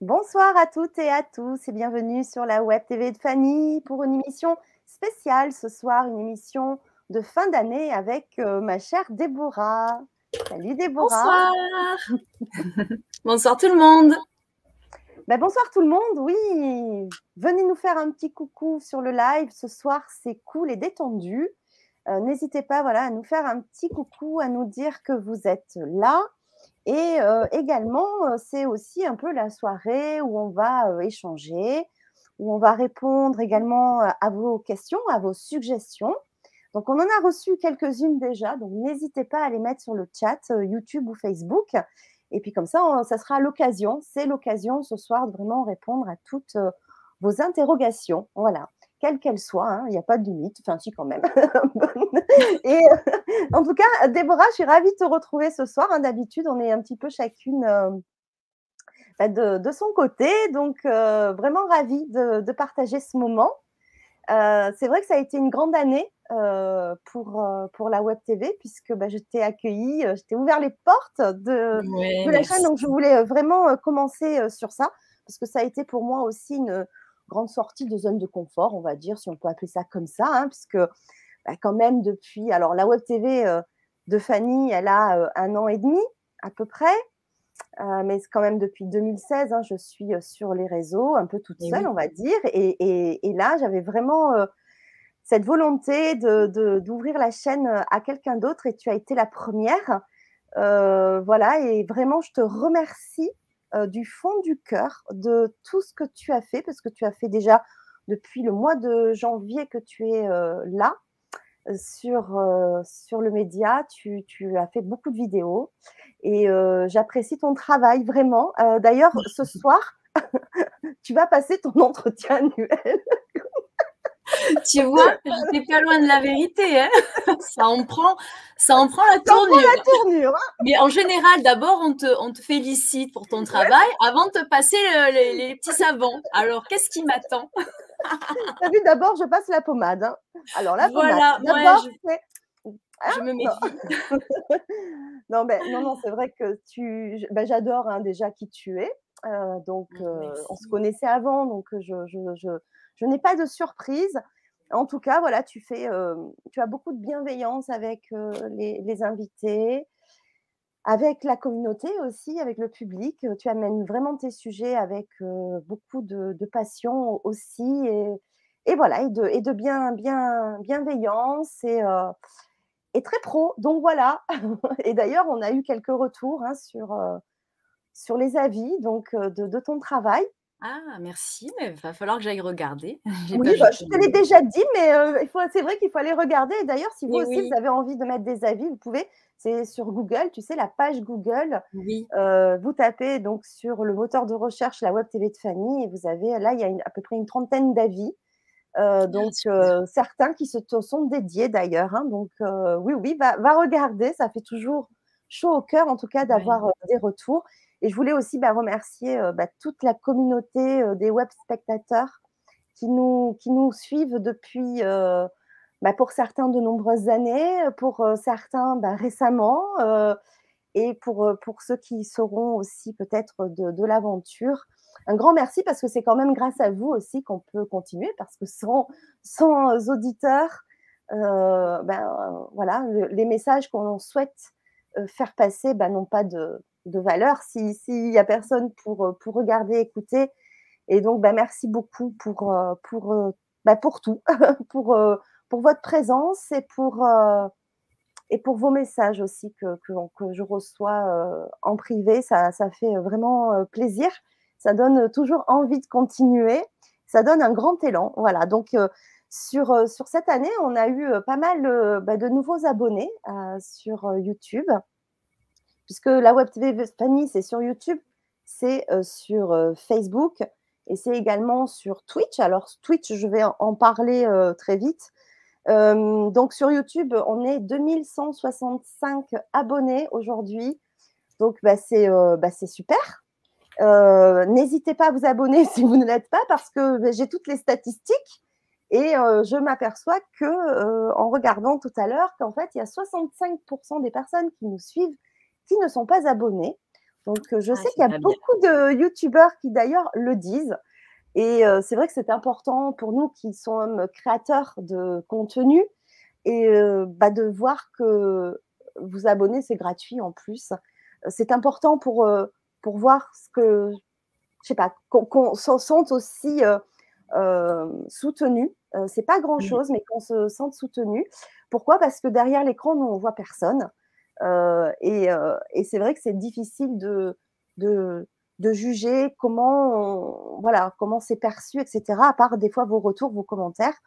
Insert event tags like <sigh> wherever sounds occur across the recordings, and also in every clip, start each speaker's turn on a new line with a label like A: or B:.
A: Bonsoir à toutes et à tous et bienvenue sur la Web TV de Fanny pour une émission spéciale ce soir, une émission de fin d'année avec euh, ma chère Déborah. Salut Déborah.
B: Bonsoir. <laughs> bonsoir tout le monde.
A: Ben, bonsoir tout le monde, oui. Venez nous faire un petit coucou sur le live. Ce soir, c'est cool et détendu. Euh, n'hésitez pas voilà, à nous faire un petit coucou, à nous dire que vous êtes là. Et euh, également, c'est aussi un peu la soirée où on va échanger, où on va répondre également à vos questions, à vos suggestions. Donc, on en a reçu quelques-unes déjà, donc n'hésitez pas à les mettre sur le chat YouTube ou Facebook. Et puis comme ça, ça sera l'occasion, c'est l'occasion ce soir de vraiment répondre à toutes vos interrogations. Voilà quelles qu'elles soient, hein, il n'y a pas de limite, enfin si quand même. <laughs> et en tout cas, Déborah, je suis ravie de te retrouver ce soir. Hein. D'habitude, on est un petit peu chacune bah, de, son côté, donc vraiment ravie de, partager ce moment. c'est vrai que ça a été une grande année euh, pour, euh, pour la Web TV, puisque bah, je t'ai accueilli, euh, je t'ai ouvert les portes de, de la chaîne. Donc, je voulais vraiment commencer sur ça, parce que ça a été pour moi aussi une grande sortie de zone de confort, on va dire, si on peut appeler ça comme ça, hein, puisque bah, quand même depuis, alors la Web TV de Fanny, elle a un an et demi à peu près. mais quand même depuis 2016, hein, je suis sur les réseaux, un peu toute seule, on va dire. Et, et, et là, j'avais vraiment cette volonté d'ouvrir de, la chaîne euh, à quelqu'un d'autre et tu as été la première. Euh, voilà, et vraiment, je te remercie euh, du fond du cœur de tout ce que tu as fait, parce que tu as fait déjà depuis le mois de janvier que tu es là sur, sur le média. Tu, tu, as fait beaucoup de vidéos et j'apprécie ton travail vraiment. D'ailleurs, ce <laughs> soir, <laughs> tu vas passer ton entretien annuel <laughs>
B: tu vois, j'étais pas loin de la vérité. Hein <laughs> ça en prend, ça en prend la tournure.
A: la tournure hein.
B: Mais en général, d'abord, on te, on te félicite pour ton travail avant de te passer les, petits savons. Alors, qu'est-ce qui m'attend? <laughs>
A: T'as vu, d'abord, je passe la pommade. Hein. Alors, la
B: voilà,
A: d'abord,
B: je... je me méfie. <laughs>
A: non, mais non, non, c'est vrai que tu, ben, j'adore déjà qui tu es. Euh, donc, ah, euh, on se connaissait avant, donc je, je, je je n'ai pas de surprise. En tout cas, voilà, tu fais, euh, tu as beaucoup de bienveillance avec euh, les, invités, avec la communauté aussi, avec le public. Tu amènes vraiment tes sujets avec euh, beaucoup de, passion aussi, et, voilà, et de, bien, bien, bienveillance et, et très pro. Donc voilà. <laughs> et d'ailleurs, on a eu quelques retours hein, sur, sur les avis donc de ton travail.
B: Ah, merci, mais il va falloir que j'aille regarder. <laughs>
A: Oui, bah, je te l'ai déjà dit, mais c'est vrai qu'il faut aller regarder. Et d'ailleurs, si vous aussi, vous avez envie de mettre des avis, vous pouvez. C'est sur Google, tu sais, la page Google.
B: Oui.
A: vous tapez donc sur le moteur de recherche la Web TV de Fanny et vous avez là, il y a à peu près une trentaine d'avis. Ah, donc, certains qui se sont dédiés d'ailleurs. Hein. donc, oui, oui, va, va, regarder. Ça fait toujours chaud au cœur, en tout cas, d'avoir des retours. Et je voulais aussi bah, remercier euh, bah, toute la communauté euh, des web spectateurs qui nous, qui nous suivent depuis, euh, bah, pour certains, de nombreuses années, pour certains, récemment, et pour, pour ceux qui seront aussi peut-être de, l'aventure. Un grand merci parce que c'est quand même grâce à vous aussi qu'on peut continuer, parce que sans, sans auditeurs, ben, voilà, les messages qu'on souhaite faire passer ben, n'ont pas de, de valeur s'il n'y a personne pour, euh, pour regarder, écouter. Et donc, bah, merci beaucoup pour, euh, pour, euh, bah, pour tout, <laughs> pour, pour votre présence et pour, et pour vos messages aussi que, que, je reçois en privé. Ça, ça fait vraiment plaisir. Ça donne toujours envie de continuer. Ça donne un grand élan. Voilà. Donc, sur, sur cette année, on a eu pas mal bah, de nouveaux abonnés sur YouTube puisque la Web TV Fanny, c'est sur YouTube, c'est euh, sur euh, Facebook et c'est également sur Twitch. Alors, Twitch, je vais en parler euh, très vite. donc, sur YouTube, on est 2165 abonnés aujourd'hui. Donc, bah, bah, c'est super. N'hésitez pas à vous abonner <laughs> si vous ne l'êtes pas parce que bah, j'ai toutes les statistiques et je m'aperçois que en regardant tout à l'heure qu'en fait il y a 65% des personnes qui nous suivent qui ne sont pas abonnés. Donc, je sais qu'il y a beaucoup de youtubeurs qui d'ailleurs le disent. Et c'est vrai que c'est important pour nous qui sommes créateurs de contenu et bah, de voir que vous abonner, c'est gratuit en plus. C'est important pour, pour voir ce que, je sais pas, qu'on s'en sente aussi soutenu. c'est pas grand chose, mais qu'on se sente soutenu. Pourquoi? Parce que derrière l'écran, nous, on voit personne. Et, et c'est vrai que c'est difficile de, de, de juger comment, voilà, comment c'est perçu, etc. À part des fois vos retours, vos commentaires.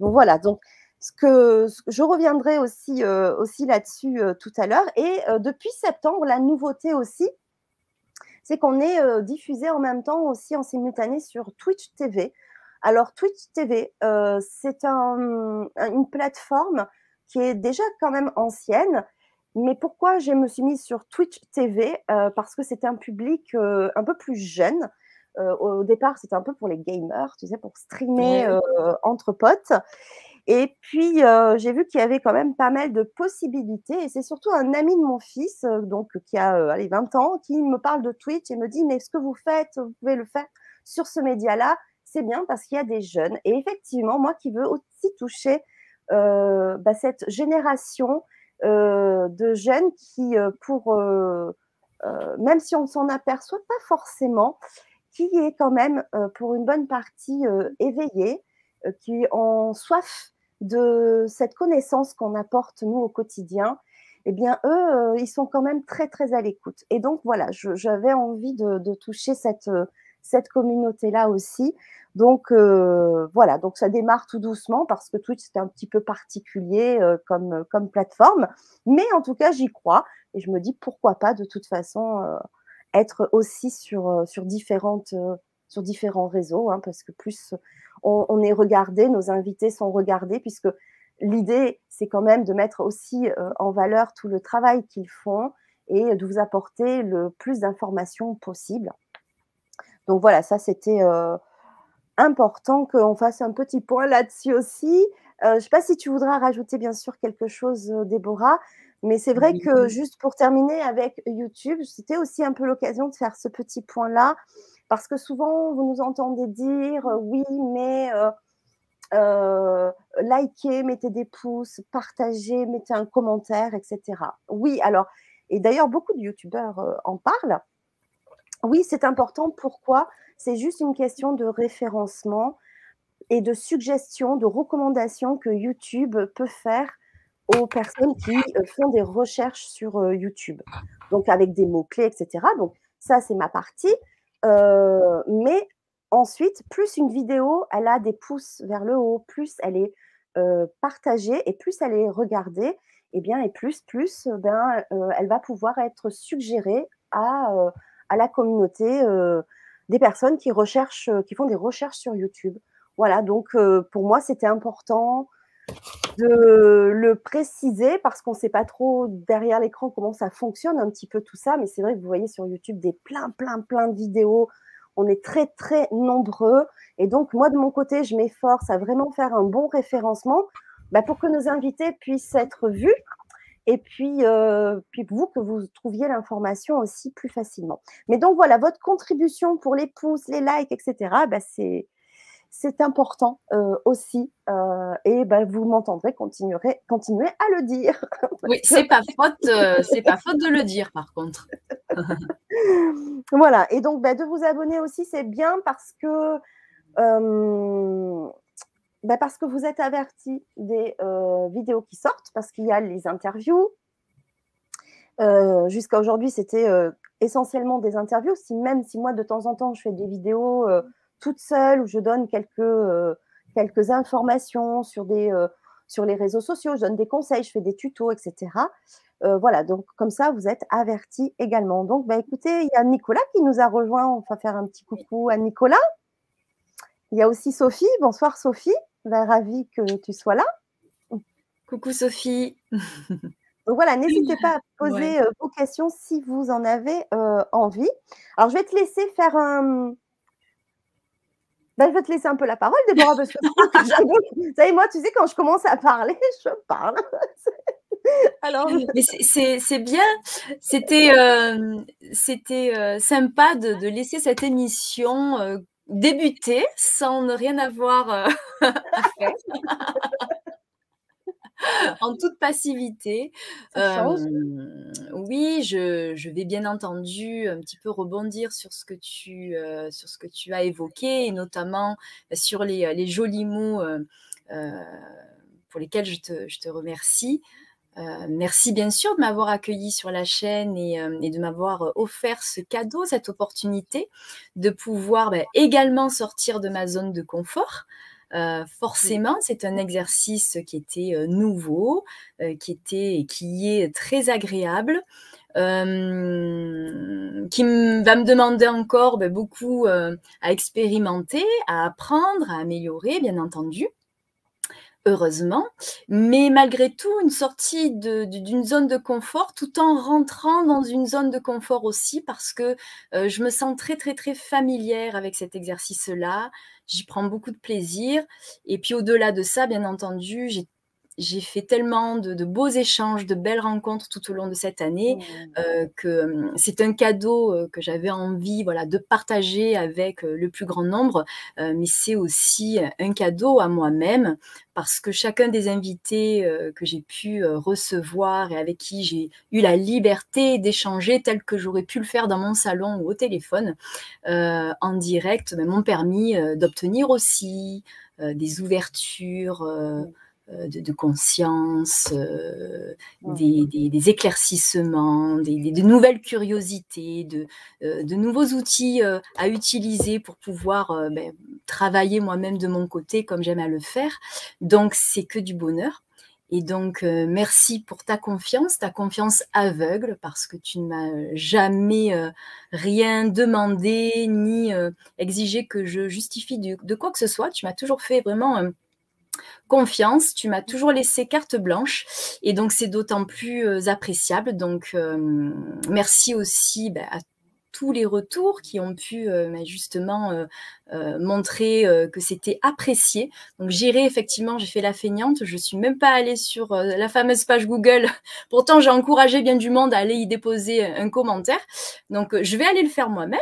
A: Donc voilà. Donc ce que je reviendrai aussi, euh, aussi là-dessus euh, tout à l'heure. Et euh, depuis septembre, la nouveauté aussi, c'est qu'on est, diffusé en même temps aussi en simultané sur Twitch TV. Alors Twitch TV, c'est un, une plateforme qui est déjà quand même ancienne, mais pourquoi je me suis mise sur Twitch TV euh, Parce que c'était un public euh, un peu plus jeune. Euh, au départ, c'était un peu pour les gamers, tu sais, pour streamer entre potes. Et puis, j'ai vu qu'il y avait quand même pas mal de possibilités. Et c'est surtout un ami de mon fils, donc qui a allez, 20 ans, qui me parle de Twitch et me dit Mais ce que vous faites, vous pouvez le faire sur ce média-là. C'est bien parce qu'il y a des jeunes. Et effectivement, moi qui veux aussi toucher bah, cette génération de jeunes qui, euh, pour, euh, même si on ne s'en aperçoit pas forcément, qui est quand même pour une bonne partie éveillé, qui ont soif de cette connaissance qu'on apporte nous au quotidien, eh bien, eux, ils sont quand même très, très à l'écoute. Et donc, voilà, j'avais envie de, toucher cette, cette communauté-là aussi. Donc euh, voilà, donc ça démarre tout doucement parce que Twitch c'est un petit peu particulier euh, comme, comme plateforme, mais en tout cas j'y crois et je me dis pourquoi pas de toute façon euh, être aussi sur, sur, différentes, sur différents réseaux hein, parce que plus on, on, est regardé, nos invités sont regardés puisque l'idée c'est quand même de mettre aussi en valeur tout le travail qu'ils font et de vous apporter le plus d'informations possible. Donc voilà, ça c'était important qu'on fasse un petit point là-dessus aussi. Euh, je ne sais pas si tu voudras rajouter bien sûr quelque chose, euh, Déborah, mais c'est vrai que juste pour terminer avec YouTube, c'était aussi un peu l'occasion de faire ce petit point-là, parce que souvent vous nous entendez dire euh, oui, mais likez, mettez des pouces, partagez, mettez un commentaire, etc. Oui, alors, et d'ailleurs beaucoup de YouTubeurs en parlent. Oui, c'est important. Pourquoi? C'est juste une question de référencement et de suggestions, de recommandations que YouTube peut faire aux personnes qui euh, font des recherches sur euh, YouTube. Donc avec des mots-clés, etc. Donc ça, c'est ma partie. Euh, mais ensuite, plus une vidéo, elle a des pouces vers le haut, plus elle est partagée et plus elle est regardée, et eh bien, et plus, plus, ben, elle va pouvoir être suggérée à, à la communauté des personnes qui recherchent, euh, qui font des recherches sur YouTube. Voilà, donc euh, pour moi, c'était important de le préciser parce qu'on ne sait pas trop derrière l'écran comment ça fonctionne un petit peu tout ça, mais c'est vrai que vous voyez sur YouTube des plein, plein, plein de vidéos. On est très, très nombreux. Et donc, moi, de mon côté, je m'efforce à vraiment faire un bon référencement bah, pour que nos invités puissent être vus et puis, euh, puis vous, que vous trouviez l'information aussi plus facilement. Mais donc voilà, votre contribution pour les pouces, les likes, etc., bah, c'est, c'est important euh, aussi. Euh, et bah, vous m'entendrez continuer, continuer à le dire. <laughs>
B: Oui, c'est pas faute, euh, c'est pas faute de le dire par contre. <laughs>
A: voilà, et donc bah, de vous abonner aussi, c'est bien parce que euh, ben Parce que vous êtes averti des euh, vidéos qui sortent, parce qu'il y a les interviews. Euh, Jusqu'à aujourd'hui, c'était euh, essentiellement des interviews. Même si moi, de temps en temps, je fais des vidéos toute seule où je donne quelques, quelques informations sur, des, sur les réseaux sociaux, je donne des conseils, je fais des tutos, etc. voilà, donc comme ça, vous êtes averti également. Donc, bah, écoutez, il y a Nicolas qui nous a rejoint. On va faire un petit coucou à Nicolas. Il y a aussi Sophie. Bonsoir Sophie. Ben, ravie que tu sois là.
B: Coucou Sophie.
A: Donc voilà, n'hésitez pas à <laughs> poser euh, vos questions si vous en avez euh, envie. Alors, je vais te laisser faire un. Ben, je vais te laisser un peu la parole, Déborah, parce que <laughs> vous savez, moi, tu sais, quand je commence à parler, <laughs> je parle.
B: Alors... C'est bien. C'était c'était sympa de, de, laisser cette émission débuter sans ne rien avoir <laughs> à faire. en toute passivité. oui, je, vais bien entendu un petit peu rebondir sur ce que tu, sur ce que tu as évoqué, et notamment sur les, jolis mots pour lesquels je te, remercie. Merci bien sûr de m'avoir accueilli sur la chaîne et, de m'avoir offert ce cadeau, cette opportunité de pouvoir bah, également sortir de ma zone de confort. Euh, forcément, c'est un exercice qui était euh, nouveau, euh, qui était qui est très agréable. qui va me demander encore ben, beaucoup à expérimenter, à apprendre, à améliorer, bien entendu heureusement, mais malgré tout une sortie d'une zone de confort tout en rentrant dans une zone de confort aussi parce que je me sens très très très familière avec cet exercice-là. J'y prends beaucoup de plaisir. Et puis au-delà de ça, bien entendu, j'ai j'ai fait tellement de, beaux échanges, de belles rencontres tout au long de cette année mmh. euh, que hum, c'est un cadeau euh, que j'avais envie voilà, de partager avec euh, le plus grand nombre, mais c'est aussi un cadeau à moi-même parce que chacun des invités que j'ai pu recevoir et avec qui j'ai eu la liberté d'échanger tel que j'aurais pu le faire dans mon salon ou au téléphone en direct ben, m'ont permis d'obtenir aussi des ouvertures. Mmh. Euh, de, conscience, euh, des, éclaircissements, des, de nouvelles curiosités, de, euh, de nouveaux outils à utiliser pour pouvoir ben, travailler moi-même de mon côté comme j'aime à le faire. Donc c'est que du bonheur. Et donc, merci pour ta confiance, ta confiance aveugle, parce que tu ne m'as jamais rien demandé ni exigé que je justifie de, quoi que ce soit. Tu m'as toujours fait vraiment confiance. Tu m'as toujours laissé carte blanche et donc c'est d'autant plus euh, appréciable. Donc euh, merci aussi bah, à tous les retours qui ont pu euh, bah, justement montrer que c'était apprécié. Donc j'irai effectivement, j'ai fait la feignante, je suis même pas allée sur la fameuse page Google. <laughs> Pourtant j'ai encouragé bien du monde à aller y déposer un commentaire. Donc je vais aller le faire moi-même.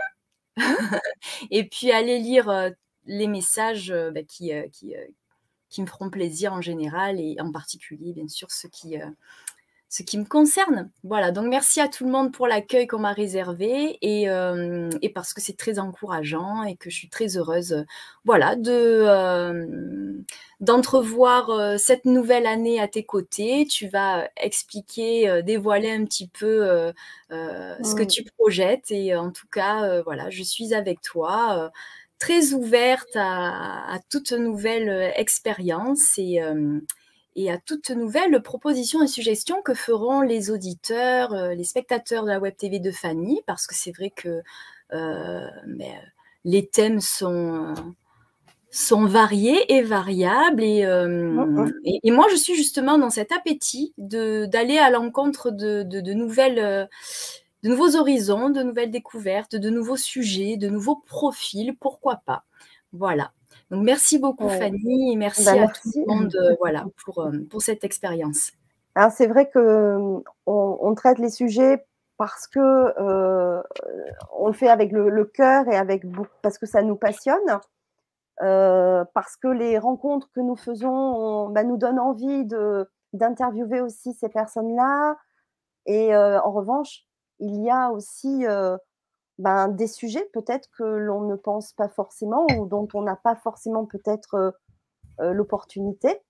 B: <laughs> et puis aller lire les messages bah, qui, qui, qui me feront plaisir en général et en particulier, bien sûr, ceux qui, euh, ce qui me concerne. Voilà, donc merci à tout le monde pour l'accueil qu'on m'a réservé et, euh, et, parce que c'est très encourageant et que je suis très heureuse voilà, de, euh, d'entrevoir cette nouvelle année à tes côtés. Tu vas expliquer, dévoiler un petit peu ce que tu projettes et en tout cas, voilà, je suis avec toi très ouverte à, toute nouvelle euh, expérience et, euh, et, à toute nouvelle proposition et suggestion que feront les auditeurs, euh, les spectateurs de la Web TV de Fanny, parce que c'est vrai que mais, les thèmes sont sont variés et variables et, et, moi je suis justement dans cet appétit d'aller à l'encontre de, de, de, nouvelles de nouveaux horizons, de nouvelles découvertes, de nouveaux sujets, de nouveaux profils, pourquoi pas. Voilà. Donc merci beaucoup Fanny et merci, bah, à tout le monde euh, voilà, pour, euh, pour cette expérience.
A: Alors c'est vrai que on, traite les sujets parce que euh, on le fait avec le, cœur et avec parce que ça nous passionne, parce que les rencontres que nous faisons bah, nous donnent envie d'interviewer aussi ces personnes-là. Et en revanche, il y a aussi ben, des sujets peut-être que l'on ne pense pas forcément ou dont on n'a pas forcément peut-être l'opportunité.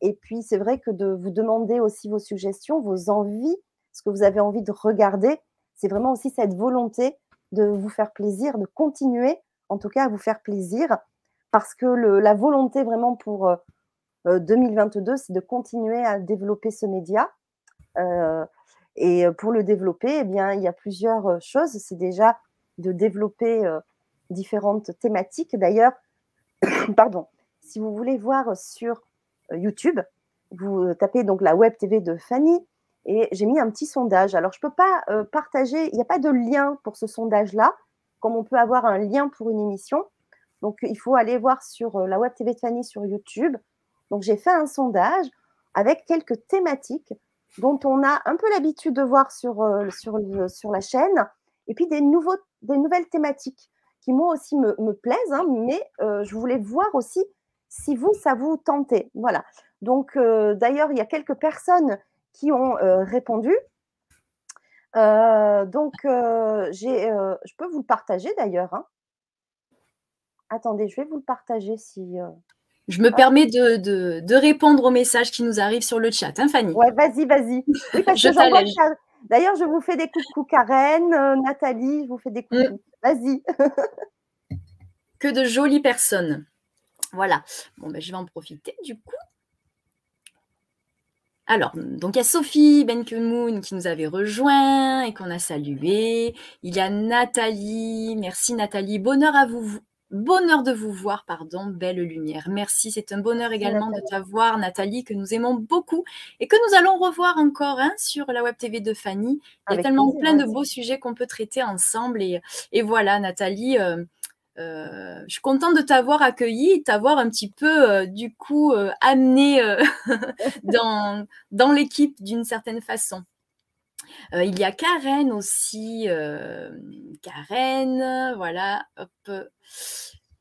A: Et puis, c'est vrai que de vous demander aussi vos suggestions, vos envies, ce que vous avez envie de regarder, c'est vraiment aussi cette volonté de vous faire plaisir, de continuer en tout cas à vous faire plaisir, parce que la volonté vraiment pour 2022, c'est de continuer à développer ce média. Et pour le développer, eh bien, il y a plusieurs choses. C'est déjà de développer différentes thématiques. D'ailleurs, <coughs> pardon, si vous voulez voir sur YouTube, vous tapez donc la web TV de Fanny et j'ai mis un petit sondage. Alors, je ne peux pas partager, il n'y a pas de lien pour ce sondage-là, comme on peut avoir un lien pour une émission. Donc, il faut aller voir sur la web TV de Fanny sur YouTube. Donc, j'ai fait un sondage avec quelques thématiques dont on a un peu l'habitude de voir sur, sur, sur la chaîne, et puis des, nouveaux, des nouvelles thématiques qui moi aussi me, me plaisent, hein, mais je voulais voir aussi si vous, ça vous tentait. Voilà. Donc, d'ailleurs, il y a quelques personnes qui ont répondu. donc, je peux vous le partager d'ailleurs. Hein. Attendez, je vais vous le partager si.
B: Je me permets de, répondre aux messages qui nous arrivent sur le chat, hein, Fanny?
A: Ouais, vas-y, vas-y. <laughs> D'ailleurs, je vous fais des coucou, Karen, Nathalie, je vous fais des coucou. Mm. Vas-y.
B: que de jolies personnes. Voilà. Bon, ben, je vais en profiter du coup. Alors, donc il y a Sophie Benkemoun qui nous avait rejoint et qu'on a salué. Il y a Nathalie. Merci Nathalie. Bonheur à vous. Bonheur de vous voir, pardon, belle lumière. Merci, c'est un bonheur également de t'avoir, Nathalie, que nous aimons beaucoup et que nous allons revoir encore hein, sur la Web TV de Fanny. Il y a tellement plein de beaux sujets qu'on peut traiter ensemble. Et, voilà, Nathalie, euh, euh, je suis contente de t'avoir accueilli, t'avoir un petit peu, euh, du coup, euh, amené <laughs> dans, dans l'équipe d'une certaine façon. Il y a Karen aussi, Karen, voilà,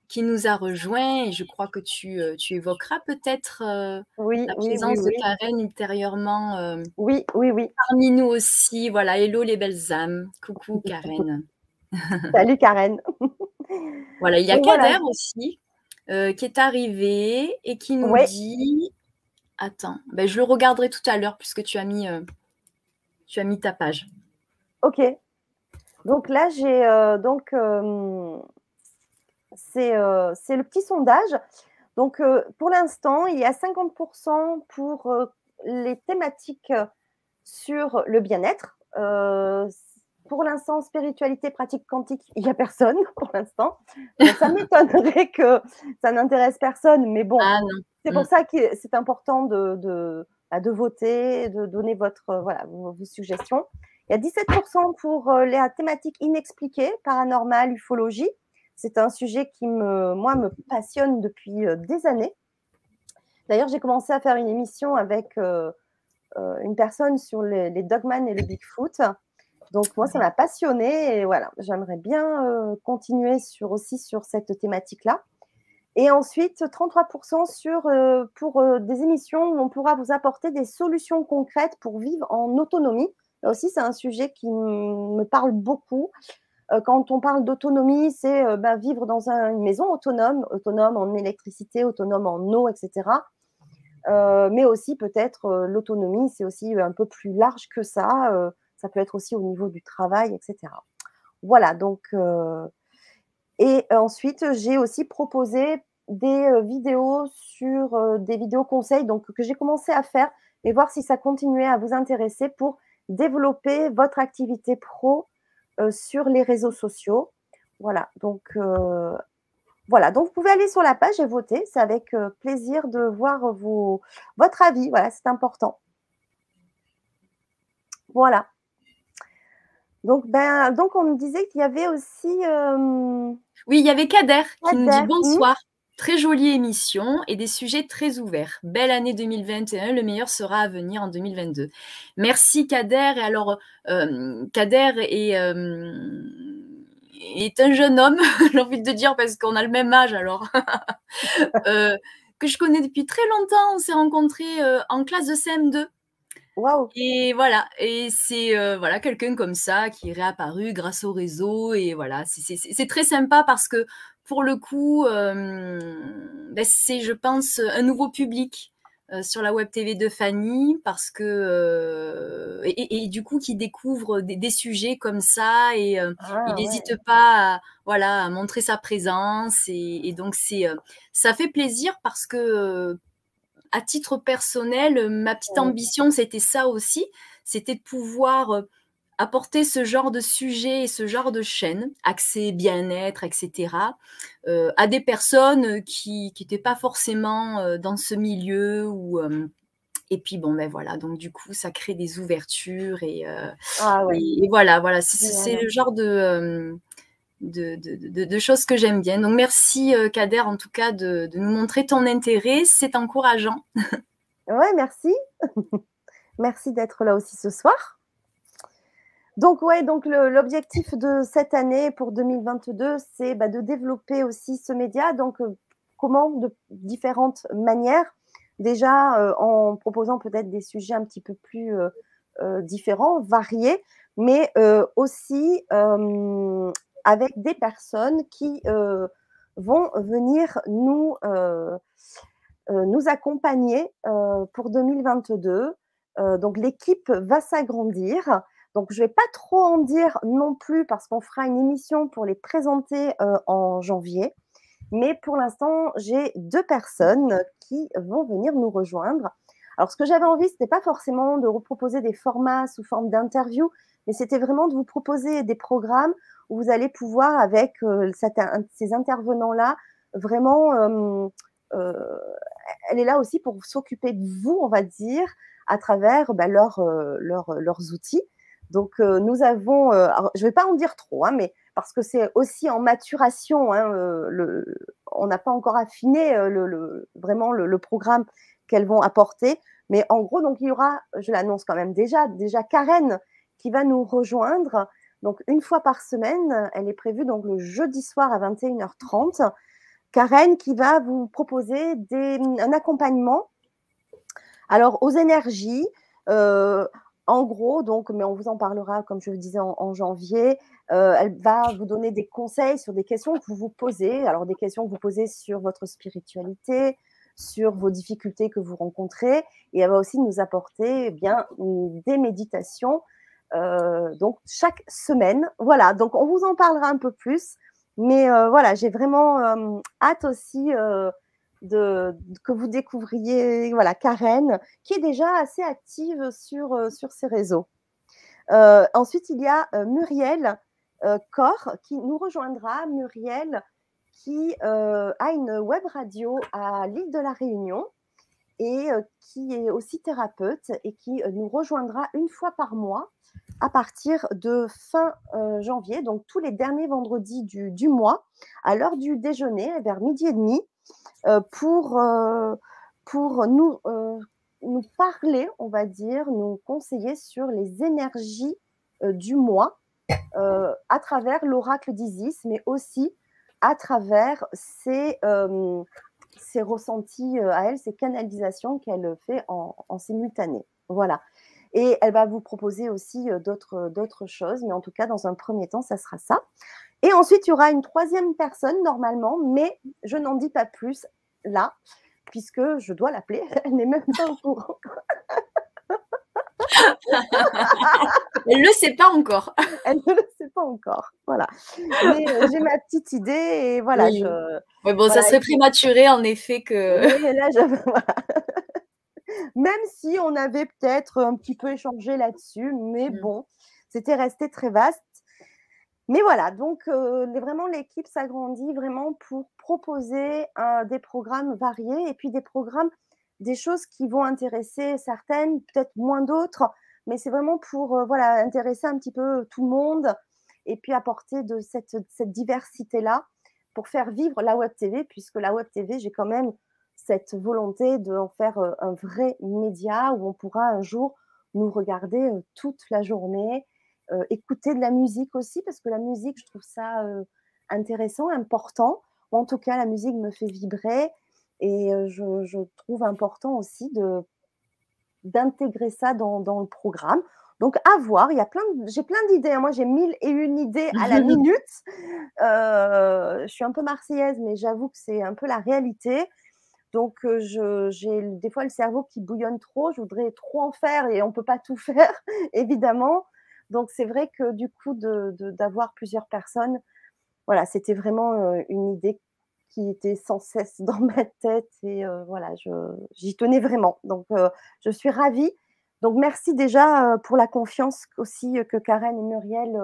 B: qui nous a rejoint et je crois que tu, tu évoqueras peut-être la présence de Karen ultérieurement.
A: oui, oui, oui.
B: Parmi nous aussi, voilà, hello les belles âmes, coucou Karen. <laughs>
A: Salut Karen.
B: Voilà, il y a Kader aussi euh, qui est arrivé et qui nous dit Attends, ben, je le regarderai tout à l'heure puisque tu as mis, euh, tu as mis ta page.
A: Ok. Donc là, j'ai euh, donc c'est le petit sondage. Donc pour l'instant, il y a 50% pour les thématiques sur le bien-être pour l'instant, spiritualité, pratique quantique, il n'y a personne <laughs> pour l'instant. Ça m'étonnerait que ça n'intéresse personne, mais bon, ah, c'est pour mm. ça que c'est important de, de, de, voter, de donner votre, euh, voilà, vos, suggestions. Il y a 17% pour euh, la thématique inexpliquée, paranormal, ufologie. C'est un sujet qui, me, moi, me passionne depuis euh, des années. D'ailleurs, j'ai commencé à faire une émission avec une personne sur les, les Dogman et les Bigfoot. Donc moi, ça m'a passionné et voilà, j'aimerais bien continuer sur, aussi sur cette thématique-là. Et ensuite, 33% sur, euh, pour euh, des émissions où on pourra vous apporter des solutions concrètes pour vivre en autonomie. Là aussi, c'est un sujet qui me parle beaucoup. quand on parle d'autonomie, c'est ben, vivre dans une maison autonome, autonome en électricité, autonome en eau, etc. mais aussi peut-être l'autonomie, c'est aussi un peu plus large que ça ça peut être aussi au niveau du travail, etc. Voilà, donc, euh, et ensuite, j'ai aussi proposé des euh, vidéos sur euh, des vidéos conseils donc, que j'ai commencé à faire et voir si ça continuait à vous intéresser pour développer votre activité pro sur les réseaux sociaux. Voilà, donc voilà, donc vous pouvez aller sur la page et voter. C'est avec plaisir de voir vos, votre avis. Voilà, c'est important. Voilà. Donc, ben, donc, on me disait qu'il y avait aussi. Euh,
B: oui, il y avait Kader, qui nous dit bonsoir. Très jolie émission et des sujets très ouverts. Belle année 2021, le meilleur sera à venir en 2022. Merci Kader. Et alors, euh, Kader est, euh, est un jeune homme, <laughs> j'ai envie de dire, parce qu'on a le même âge alors, <laughs> que je connais depuis très longtemps. On s'est rencontrés en classe de CM2. Et voilà, et c'est euh, voilà quelqu'un comme ça qui est réapparu grâce au réseau et voilà, c'est très sympa parce que pour le coup, euh, ben, c'est je pense un nouveau public euh, sur la web TV de Fanny parce que et, du coup qui découvre des, sujets comme ça et ah, il n'hésite pas à, voilà à montrer sa présence et, et donc c'est ça fait plaisir parce que à titre personnel, ma petite ambition, c'était ça aussi, c'était de pouvoir euh, apporter ce genre de sujet et ce genre de chaîne, accès bien-être, etc., euh, à des personnes qui n'étaient pas forcément euh, dans ce milieu ou et puis bon ben voilà donc du coup ça crée des ouvertures et, ah et voilà voilà c'est le genre de de, choses que j'aime bien. Donc merci euh, Kader en tout cas de, nous montrer ton intérêt, c'est encourageant.
A: ouais, merci. <laughs> Merci d'être là aussi ce soir. Donc, ouais, donc l'objectif de cette année pour 2022, c'est bah, de développer aussi ce média. Donc, euh, comment? De différentes manières. Déjà, euh, en proposant peut-être des sujets un petit peu plus euh, différents, variés, mais aussi avec des personnes qui vont venir nous, nous accompagner pour 2022. donc, l'équipe va s'agrandir. Donc, je ne vais pas trop en dire non plus parce qu'on fera une émission pour les présenter euh, en janvier. Mais pour l'instant, j'ai deux personnes qui vont venir nous rejoindre. Alors, ce que j'avais envie, ce n'était pas forcément de reproposer des formats sous forme d'interview, mais c'était vraiment de vous proposer des programmes où vous allez pouvoir, avec euh, ces intervenants-là, vraiment, euh, elle est là aussi pour s'occuper de vous, on va dire, à travers bah, leurs outils. Donc, euh, nous avons, euh, je ne vais pas en dire trop, hein, mais parce que c'est aussi en maturation, hein, euh, on n'a pas encore affiné vraiment le, programme qu'elles vont apporter. Mais en gros, donc il y aura, je l'annonce quand même déjà, déjà Karen qui va nous rejoindre. Donc une fois par semaine, elle est prévue donc le jeudi soir à 21h30. Karen qui va vous proposer un accompagnement alors aux énergies, en gros, donc, mais on vous en parlera, comme je vous disais, en, janvier. Euh, elle va vous donner des conseils sur des questions que vous vous posez. Alors, des questions que vous posez sur votre spiritualité, sur vos difficultés que vous rencontrez. Et elle va aussi nous apporter eh bien des méditations. Euh, donc, chaque semaine. Voilà, donc on vous en parlera un peu plus. Mais euh, voilà, j'ai vraiment hâte aussi que vous découvriez voilà, Karen, qui est déjà assez active sur, euh, sur ses réseaux. Euh, ensuite, il y a euh, Muriel Cor qui nous rejoindra. Muriel qui a une web radio à l'île de la Réunion et qui est aussi thérapeute et qui nous rejoindra une fois par mois à partir de fin janvier, donc tous les derniers vendredis du, du mois, à l'heure du déjeuner, vers midi et demi. Euh, pour, euh, pour nous, euh, nous parler, on va dire, nous conseiller sur les énergies du mois à travers l'oracle d'Isis, mais aussi à travers ses, ses ressentis à elle, ses canalisations qu'elle fait en, en, simultané. Voilà. Et elle va vous proposer aussi d'autres choses, mais en tout cas, dans un premier temps, ça sera ça. Et ensuite, il y aura une troisième personne normalement, mais je n'en dis pas plus là, puisque je dois l'appeler. <laughs> Elle n'est même pas au courant.
B: Elle ne le sait pas encore. <laughs>
A: Elle ne le sait pas encore. Voilà. Mais euh, j'ai ma petite idée et voilà.
B: bon, ça serait prématuré en effet que. <laughs>
A: Même si on avait peut-être un petit peu échangé là-dessus, mais mmh. bon, c'était resté très vaste. Mais voilà, donc euh, vraiment l'équipe s'agrandit vraiment pour proposer euh, des programmes variés et puis des programmes, des choses qui vont intéresser certaines, peut-être moins d'autres, mais c'est vraiment pour euh, voilà, intéresser un petit peu tout le monde et puis apporter de cette, cette diversité-là pour faire vivre la Web TV, puisque la Web TV, j'ai quand même cette volonté d'en faire un vrai média où on pourra un jour nous regarder toute la journée, euh, écouter de la musique aussi, parce que la musique, je trouve ça euh, intéressant, important. En tout cas, la musique me fait vibrer et euh, je, trouve important aussi de d'intégrer ça dans, dans, le programme. Donc, à voir, il y a plein j'ai plein d'idées. Hein. Moi, j'ai mille et une idées à la <laughs> minute. je suis un peu marseillaise, mais j'avoue que c'est un peu la réalité. Donc, j'ai des fois le cerveau qui bouillonne trop. Je voudrais trop en faire et on ne peut pas tout <laughs> faire, évidemment. Donc c'est vrai que du coup, d'avoir plusieurs personnes, voilà, c'était vraiment euh, une idée qui était sans cesse <laughs> dans ma tête et euh, j'y tenais vraiment. Donc euh, je suis ravie. Donc merci déjà pour la confiance aussi que Karen et Muriel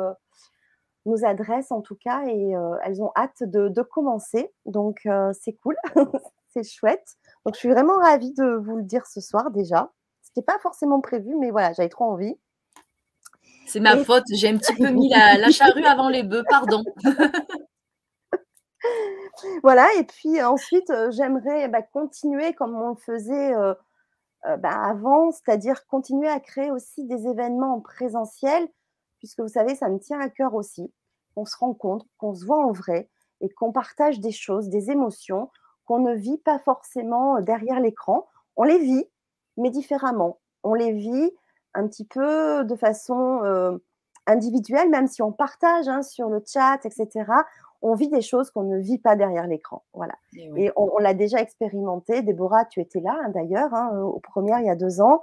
A: nous adressent en tout cas et elles ont hâte de, de commencer. Donc c'est cool, <laughs> c'est chouette. Donc je suis vraiment ravie de vous le dire ce soir déjà. Ce n'était pas forcément prévu, mais voilà, j'avais trop envie.
B: C'est ma faute, j'ai un petit peu mis la, charrue avant les bœufs, pardon. <laughs>
A: voilà, et puis ensuite, euh, j'aimerais bah, continuer comme on le faisait euh, bah, avant, c'est-à-dire continuer à créer aussi des événements en présentiel, puisque vous savez, ça me tient à cœur aussi, qu'on se rencontre, qu'on se voit en vrai et qu'on partage des choses, des émotions qu'on ne vit pas forcément derrière l'écran. On les vit, mais différemment. On les vit un petit peu de façon individuelle, même si on partage hein, sur le chat, etc on vit des choses qu'on ne vit pas derrière l'écran. Voilà. Et, on, l'a déjà expérimenté. Déborah, tu étais là hein, d'ailleurs, hein, aux premières il y a deux ans.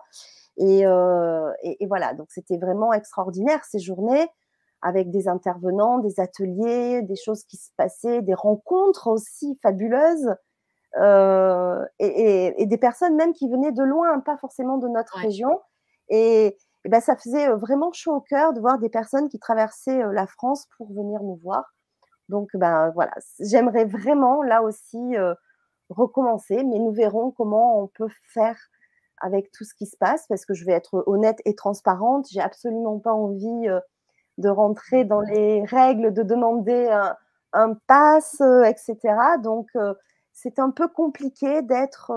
A: Euh, et, voilà, donc c'était vraiment extraordinaire ces journées avec des intervenants, des ateliers, des choses qui se passaient, des rencontres aussi fabuleuses. Euh, et, des personnes même qui venaient de loin, pas forcément de notre région. Et, ben, ça faisait vraiment chaud au cœur de voir des personnes qui traversaient euh, la France pour venir nous voir. Donc, ben voilà, j'aimerais vraiment là aussi recommencer, mais nous verrons comment on peut faire avec tout ce qui se passe, parce que je vais être honnête et transparente. J'ai absolument pas envie de rentrer dans les règles, de demander un, pass, etc. Donc, c'est un peu compliqué d'être.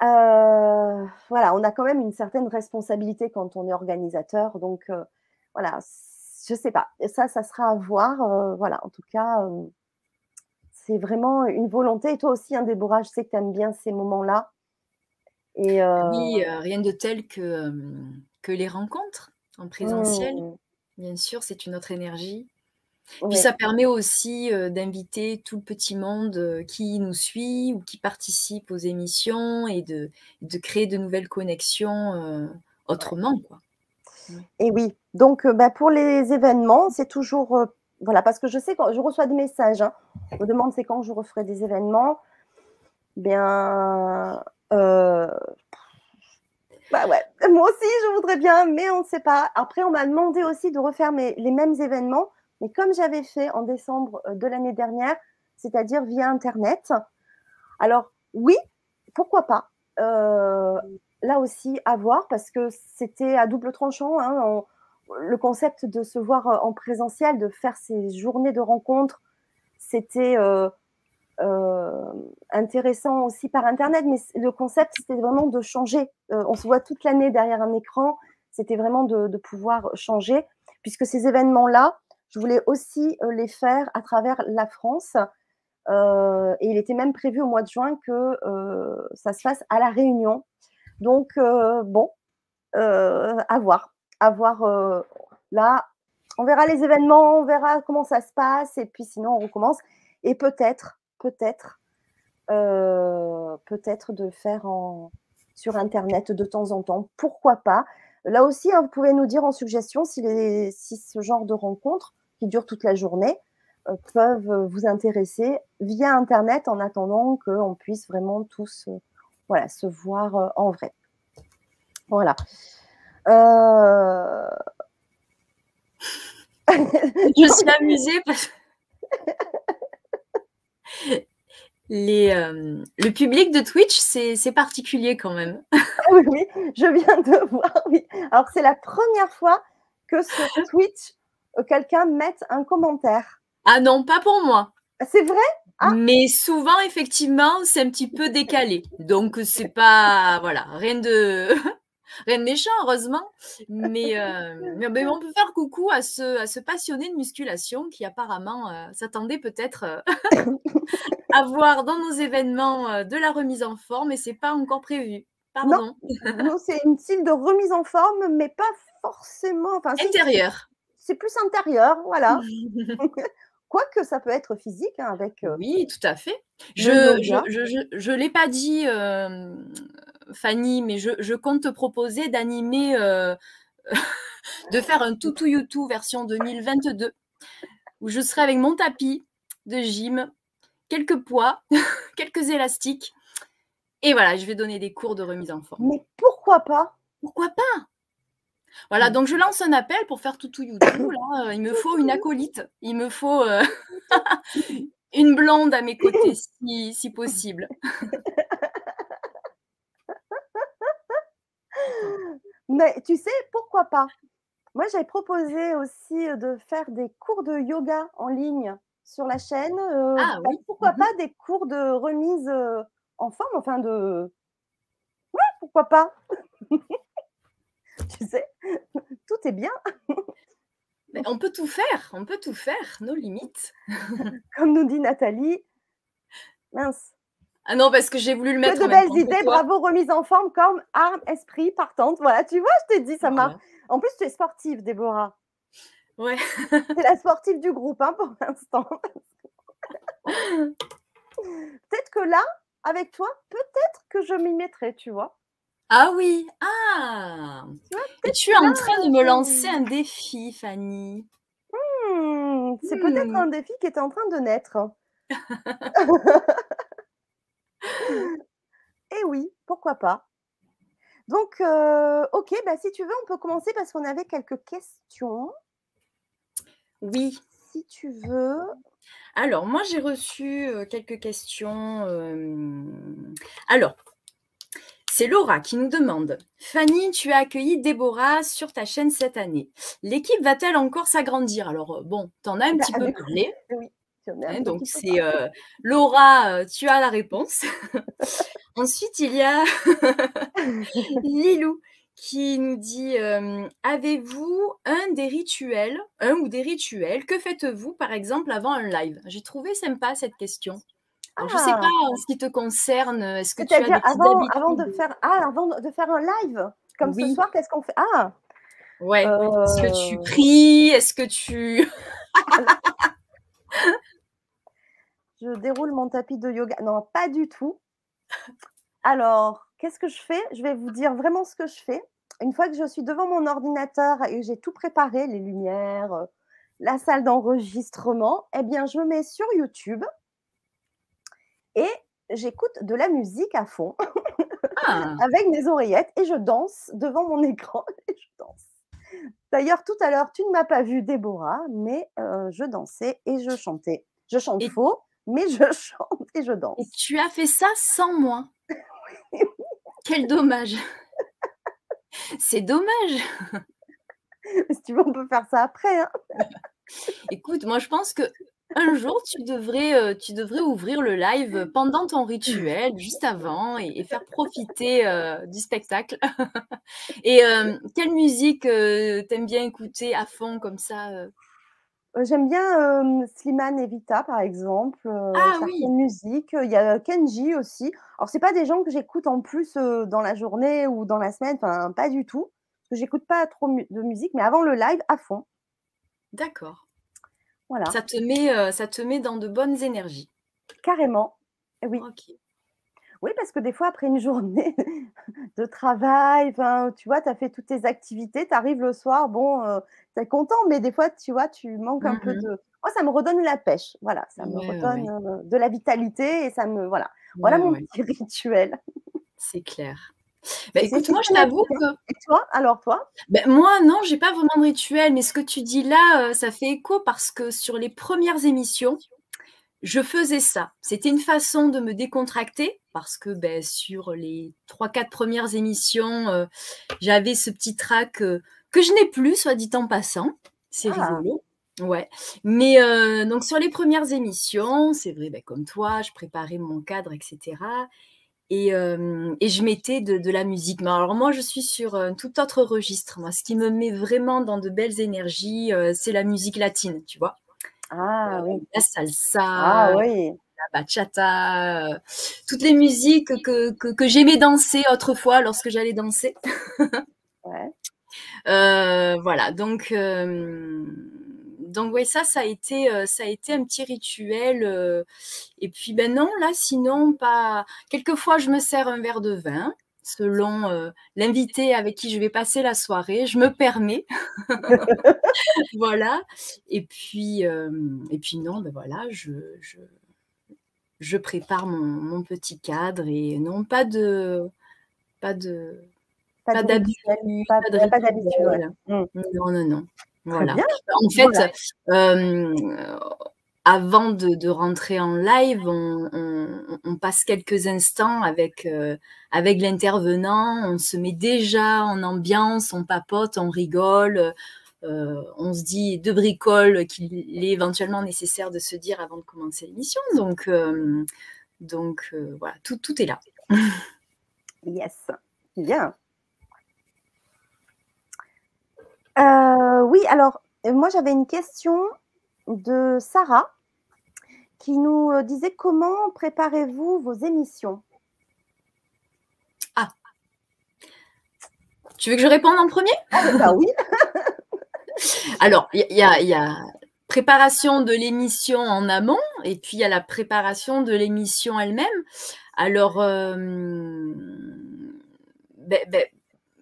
A: voilà, on a quand même une certaine responsabilité quand on est organisateur. Donc, voilà, je sais pas. Ça, ça sera à voir. Euh, voilà, en tout cas, euh, c'est vraiment une volonté. Et toi aussi, un hein, Déborah, je sais que tu aimes bien ces moments-là.
B: Et, euh, Oui, rien de tel que, que les rencontres en présentiel. Mmh. Bien sûr, c'est une autre énergie. Puis ça permet aussi d'inviter tout le petit monde qui nous suit ou qui participe aux émissions et de, de créer de nouvelles connexions autrement. Quoi.
A: Et oui, donc bah, pour les événements, c'est toujours, voilà, parce que je sais quand je reçois des messages, hein, on me demande c'est quand je referai des événements? Bien, bah ouais, moi aussi je voudrais bien, mais on ne sait pas. Après, on m'a demandé aussi de refaire les mêmes événements, mais comme j'avais fait en décembre de l'année dernière, c'est-à-dire via Internet. Alors oui, pourquoi pas là aussi à voir parce que c'était à double tranchant. Hein, le concept de se voir euh, en présentiel, de faire ces journées de rencontres, c'était euh, euh, intéressant aussi par Internet, mais le concept, c'était vraiment de changer. on se voit toute l'année derrière un écran, c'était vraiment de, pouvoir changer, puisque ces événements-là, je voulais aussi les faire à travers la France. et il était même prévu au mois de juin que ça se fasse à La Réunion, donc, euh, bon, euh, à voir. À voir euh, là. On verra les événements, on verra comment ça se passe, et puis sinon, on recommence. Et peut-être, peut-être, peut-être de faire sur Internet de temps en temps. Pourquoi pas Là aussi, hein, vous pouvez nous dire en suggestion si, les, si ce genre de rencontres qui durent toute la journée peuvent vous intéresser via Internet en attendant qu'on puisse vraiment tous voilà, se voir euh, en vrai. Voilà. Euh... <laughs>
B: Je suis amusée parce que <laughs> Les, euh, le public de Twitch, c'est particulier quand même. <laughs>
A: Ah oui, oui, je viens de <laughs> voir. Oui. Alors, c'est la première fois que sur <laughs> Twitch, euh, quelqu'un mette un commentaire.
B: Ah non, pas pour moi.
A: C'est vrai?
B: Ah. Mais souvent, effectivement, c'est un petit peu décalé. Donc, c'est pas. Voilà, rien de. Rien de méchant, heureusement. Mais, euh, mais, on peut faire coucou à ce, à ce passionné de musculation qui apparemment euh, s'attendait peut-être euh, à voir dans nos événements de la remise en forme et c'est pas encore prévu. Pardon.
A: Non, c'est une style de remise en forme, mais pas forcément. Enfin,
B: intérieur.
A: C'est plus intérieur, voilà. <laughs> <laughs> Quoique ça peut être physique hein, avec.
B: oui, tout à fait. Je ne je, l'ai pas dit, Fanny, mais je, compte te proposer d'animer, <laughs> de faire un toutou YouTube version 2022, où je serai avec mon tapis de gym, quelques poids, <laughs> quelques élastiques. Et voilà, je vais donner des cours de remise en forme.
A: Mais pourquoi pas?
B: Pourquoi pas? Voilà, donc je lance un appel pour faire tout YouTube. Là. Il me faut une acolyte. Il me faut euh, <laughs> une blonde à mes côtés, si, possible. <laughs>
A: Mais tu sais, pourquoi pas? Moi, j'avais proposé aussi de faire des cours de yoga en ligne sur la chaîne. Euh, ah, bah, oui. Pourquoi mmh pas des cours de remise euh, en forme, enfin de pourquoi pas <laughs> Tu sais, tout est bien.
B: Mais on peut tout faire, on peut tout faire, nos limites. <laughs>
A: Comme nous dit Nathalie, mince.
B: Ah non, parce que j'ai voulu le mettre.
A: Que de belles idées, bravo, remise en forme, comme arme, esprit, partante. Voilà, tu vois, je t'ai dit, ça marche. En plus, tu es sportive, Déborah.
B: Ouais.
A: C'est la sportive du groupe, hein, pour l'instant. <laughs> peut-être que là, avec toi, peut-être que je m'y mettrai, tu vois.
B: Ah oui, ah Et tu es en train de me lancer un défi, Fanny.
A: Hmm, c'est peut-être hmm. un défi qui est en train de naître. <laughs> Eh oui, pourquoi pas. Donc, euh, ok, bah, si tu veux, on peut commencer parce qu'on avait quelques questions.
B: Oui.
A: Si tu veux.
B: Alors, moi, j'ai reçu euh, quelques questions. Euh, alors, c'est Laura qui nous demande Fanny, tu as accueilli Déborah sur ta chaîne cette année. L'équipe va-t-elle encore s'agrandir? Alors, bon, tu en as un bah, petit peu parlé.
A: Oui.
B: Hein, donc, c'est Laura, tu as la réponse. <laughs> Ensuite, il y a <laughs> Lilou qui nous dit Avez-vous un des rituels, un ou des rituels Que faites-vous, par exemple, avant un live? J'ai trouvé sympa cette question. Je ne sais ah! pas en ce qui te concerne. Est-ce que tu as des
A: avant, avant de faire ah, avant de faire un live comme ce soir, qu'est-ce qu'on fait? Ah
B: Ouais. Est-ce que tu euh. pries? Est-ce que tu <laughs>
A: je déroule mon tapis de yoga. Non, pas du tout. Alors, qu'est-ce que je fais? Je vais vous dire vraiment ce que je fais. Une fois que je suis devant mon ordinateur et que j'ai tout préparé, les lumières, euh, la salle d'enregistrement, eh bien, je me mets sur YouTube et j'écoute de la musique à fond ah. <laughs> avec mes oreillettes et je danse devant mon écran <laughs> et je danse. D'ailleurs, tout à l'heure, tu ne m'as pas vu, Déborah, mais euh, je dansais et je chantais. Je chante faux, mais je <laughs> chante et je danse.
B: Et tu as fait ça sans moi. Quel dommage. C'est dommage.
A: si tu veux, on peut faire ça après. Hein.
B: Écoute, moi je pense que un jour tu devrais, euh, tu devrais ouvrir le live pendant ton rituel, juste avant, et, faire profiter euh, du spectacle. et euh, quelle musique t'aimes bien écouter à fond comme ça
A: euh, j'aime bien Slimane et Vita, par exemple,
B: ah, oui.
A: musique. Il y a Kenji aussi. Alors, c'est pas des gens que j'écoute en plus dans la journée ou dans la semaine, enfin, pas du tout. Parce que j'écoute pas trop de musique, mais avant le live, à fond.
B: D'accord. Voilà. Ça te, met, ça te met dans de bonnes énergies.
A: Carrément. Oui. Oui, parce que des fois, après une journée <laughs> de travail, tu vois, tu as fait toutes tes activités, tu arrives le soir, bon, tu es content, mais des fois, tu vois, tu manques un peu mmh de. Moi, ça me redonne la pêche. Voilà, ça me redonne de la vitalité et ça me. Voilà, voilà mon petit <laughs> rituel.
B: C'est clair. Bah, écoute, moi, je t'avoue que.
A: Et toi, alors toi?
B: Ben, Moi, non, j'ai pas vraiment de rituel, mais ce que tu dis là, ça fait écho parce que sur les premières émissions, je faisais ça. C'était une façon de me décontracter parce que ben, sur les trois, quatre premières émissions, euh, j'avais ce petit trac euh, que je n'ai plus, soit dit en passant. C'est ah. rigolo. Ouais. Mais euh, donc sur les premières émissions, c'est vrai, ben, comme toi, je préparais mon cadre, etc. Et, et je mettais de, de, la musique. Mais alors moi, je suis sur un tout autre registre. Moi, ce qui me met vraiment dans de belles énergies, c'est la musique latine, tu vois.
A: Ah oui.
B: La salsa.
A: Ah oui
B: la bachata, euh, toutes les musiques que, que, j'aimais danser autrefois lorsque j'allais danser.
A: ouais. <laughs>
B: Euh, voilà, donc, euh, donc ouais, ça, ça a, été, ça a été un petit rituel. et puis, ben non, là, sinon, pas. Quelquefois, je me sers un verre de vin selon l'invité avec qui je vais passer la soirée. Je me permets. <laughs> voilà. Et puis, et puis non, ben voilà, je, je prépare mon, petit cadre et non pas de pas de
A: pas, d'habitude pas,
B: mmh. non non non voilà en fait euh, avant de, rentrer en live on, passe quelques instants avec euh, avec l'intervenant on se met déjà en ambiance on papote on rigole euh, on se dit de bricoles qu'il est éventuellement nécessaire de se dire avant de commencer l'émission. Donc, euh, donc voilà, tout, tout, est là. <laughs>
A: yes. Bien. Oui, alors, moi, j'avais une question de Sarah qui nous euh, disait comment préparez-vous vos émissions?
B: Ah. Tu veux que je réponde en premier?
A: Ah, Bah oui. <laughs>
B: Alors, il y, a préparation de l'émission en amont et puis il y a la préparation de l'émission elle-même. Alors, euh, ben, ben,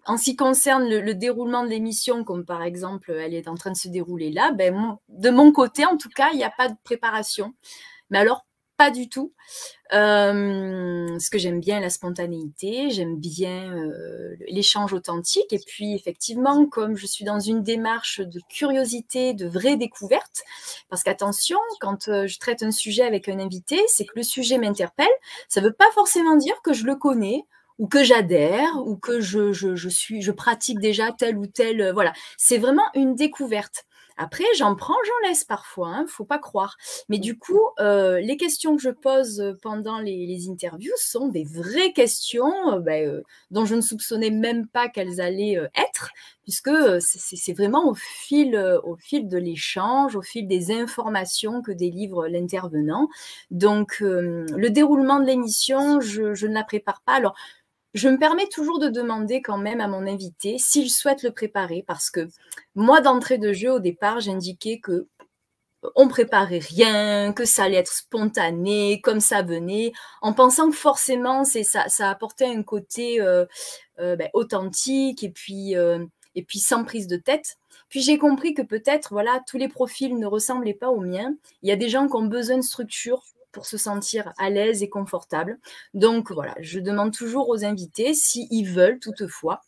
B: en ce qui concerne le, déroulement de l'émission, comme par exemple elle est en train de se dérouler là, ben, de mon côté, en tout cas, il n'y a pas de préparation. Mais alors, pas du tout. Euh, ce que j'aime bien, la spontanéité, j'aime bien euh, l'échange authentique. Et puis, effectivement, comme je suis dans une démarche de curiosité, de vraie découverte, parce qu'attention, quand euh, je traite un sujet avec un invité, c'est que le sujet m'interpelle. Ça ne veut pas forcément dire que je le connais ou que j'adhère ou que je, je, suis, je pratique déjà tel ou tel. voilà, c'est vraiment une découverte. Après, j'en prends, j'en laisse parfois, hein, faut pas croire. Mais du coup, euh, les questions que je pose euh, pendant les, interviews sont des vraies questions euh, ben, dont je ne soupçonnais même pas qu'elles allaient être, puisque c'est vraiment au fil, au fil de l'échange, au fil des informations que délivre l'intervenant. Donc, le déroulement de l'émission, je, je ne la prépare pas. Alors, je me permets toujours de demander quand même à mon invité s'il souhaite le préparer parce que moi, d'entrée de jeu, au départ, j'indiquais que on préparait rien, que ça allait être spontané, comme ça venait, en pensant que forcément c'est ça, ça apportait un côté euh, euh, ben, authentique et puis euh, et puis sans prise de tête. Puis j'ai compris que peut-être voilà tous les profils ne ressemblaient pas aux miens. Il y a des gens qui ont besoin de structure, pour se sentir à l'aise et confortable. Donc voilà, je demande toujours aux invités s'ils veulent toutefois,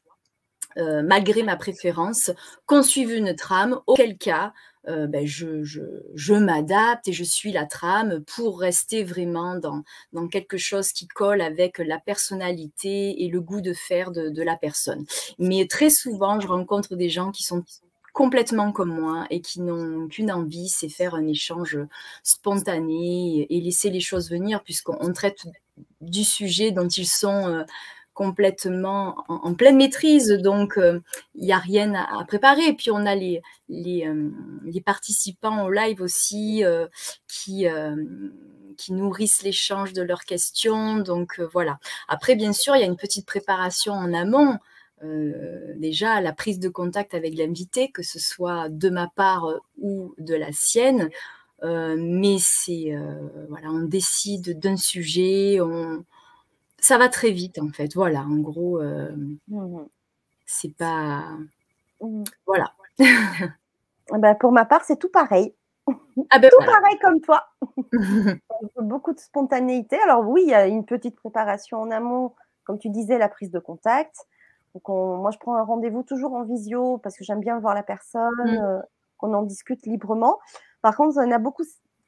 B: euh, malgré ma préférence, qu'on suive une trame, auquel cas euh, ben, je, je, m'adapte et je suis la trame pour rester vraiment dans, dans, quelque chose qui colle avec la personnalité et le goût de faire de la personne. Mais très souvent, je rencontre des gens qui sont complètement comme moi et qui n'ont qu'une envie, c'est faire un échange spontané et laisser les choses venir, puisqu'on traite du sujet dont ils sont euh, complètement en, pleine maîtrise, donc euh, il n'y a rien à, préparer. Puis on a les, euh, participants au live aussi qui qui nourrissent l'échange de leurs questions. Donc voilà. Après, bien sûr, il y a une petite préparation en amont. Euh, déjà la prise de contact avec l'invité, que ce soit de ma part euh, ou de la sienne. Euh, mais c'est voilà, on décide d'un sujet, on... ça va très vite en fait. Voilà, en gros, mmh c'est pas mmh voilà.
A: bah, pour ma part, c'est tout pareil. <laughs> Ah ben tout pareil comme toi. <laughs> Beaucoup de spontanéité. Alors oui, il y a une petite préparation en amont, comme tu disais, la prise de contact moi, je prends un rendez-vous toujours en visio parce que j'aime bien voir la personne, mmh. euh, qu'on en discute librement. Par contre, il y en a beaucoup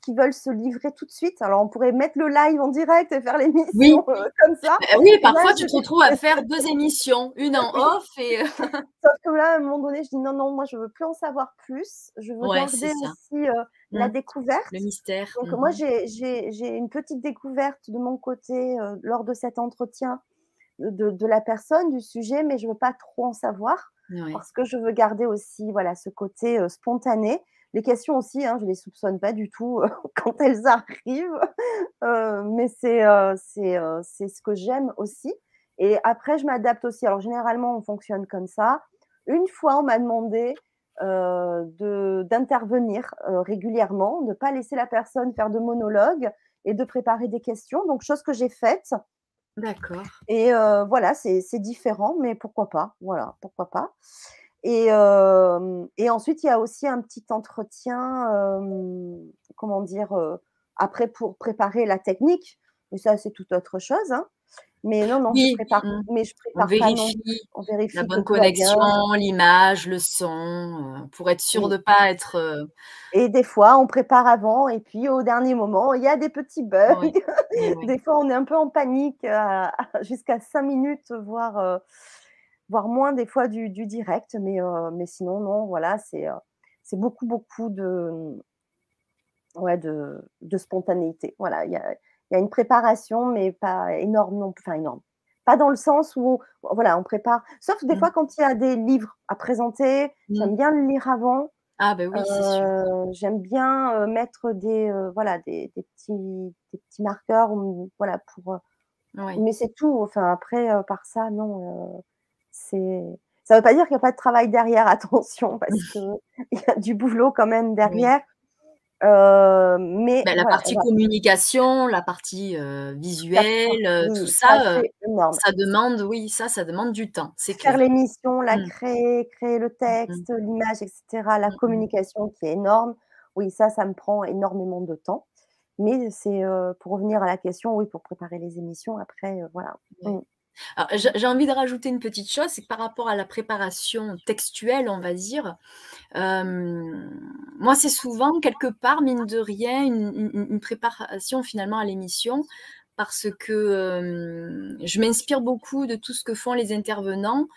A: qui veulent se livrer tout de suite. Alors, on pourrait mettre le live en direct et faire l'émission euh, comme ça.
B: Bah oui, parfois, tu te retrouves à faire <laughs> deux émissions, une en off et. Euh, <laughs>
A: Sauf que là, à un moment donné, je dis non, non, moi, je veux plus en savoir plus. Je veux garder aussi la mmh. découverte.
B: Le mystère.
A: Donc, moi, mmh j'ai une petite découverte de mon côté lors de cet entretien de, la personne, du sujet, mais je ne veux pas trop en savoir parce que je veux garder aussi voilà, ce côté euh, spontané. Les questions aussi, hein, je ne les soupçonne pas du tout euh, <laughs> quand elles arrivent, <laughs> euh, mais c'est c'est ce que j'aime aussi. Et après, je m'adapte aussi. Alors, généralement, on fonctionne comme ça. Une fois, on m'a demandé d'intervenir régulièrement, de ne pas laisser la personne faire de monologue et de préparer des questions. Donc, chose que j'ai faite.
B: D'accord.
A: Et voilà, c'est différent, mais pourquoi pas Voilà, pourquoi pas et, ensuite, il y a aussi un petit entretien, comment dire, après pour préparer la technique. Mais ça, c'est toute autre chose. Hein. Mais non, non, je prépare, mmh. mais je prépare
B: on vérifie, On vérifie la bonne connexion, l'image, le son, euh, pour être sûr de ne pas être. Euh
A: et des fois, on prépare avant, et puis au dernier moment, il y a des petits bugs. <laughs> des fois, on est un peu en panique <laughs> jusqu'à cinq minutes, voire, euh, voire moins des fois du, du direct. Mais, mais sinon, non, voilà, c'est c'est beaucoup, beaucoup de, ouais, de, de spontanéité. Voilà, il y a, il y a une préparation, mais pas énorme non enfin énorme. pas dans le sens où voilà, on prépare. Sauf des
B: Mmh.
A: fois quand il y a des livres à présenter, j'aime
B: Mmh.
A: bien le lire avant.
B: Ah ben oui, c'est sûr.
A: Heu, j'aime bien, heu, mettre des, heu, voilà, des des petits des petits marqueurs voilà pour,
B: Oui.
A: mais c'est tout. Enfin après, par ça, non, c'est ça veut pas dire qu'il y a pas de travail derrière, <laughs> attention, parce qu'il y a du boulot quand même
B: Oui.
A: Heu, mais
B: Bah, la
A: voilà,
B: partie communication, la partie, heu, visuelle, heu, tout
A: oui, ça énorme.
B: ça demande oui, ça, ça demande du temps, c'est
A: Faire l'émission, la
B: Mmh.
A: créer, créer le
B: Mmh mh.
A: texte, l'image et cetera, la
B: Mmh
A: communication qui est énorme, oui, ça, ça me prend énormément de temps. Mais c'est, pour revenir à la question, oui, pour préparer les émissions après, voilà.
B: J'ai envie de rajouter une petite chose, c'est que par rapport à la préparation textuelle, on va dire, hem, moi, c'est souvent quelque part, mine de rien, une préparation finalement à l'émission parce que, hem, je m'inspire beaucoup de tout ce que font les intervenants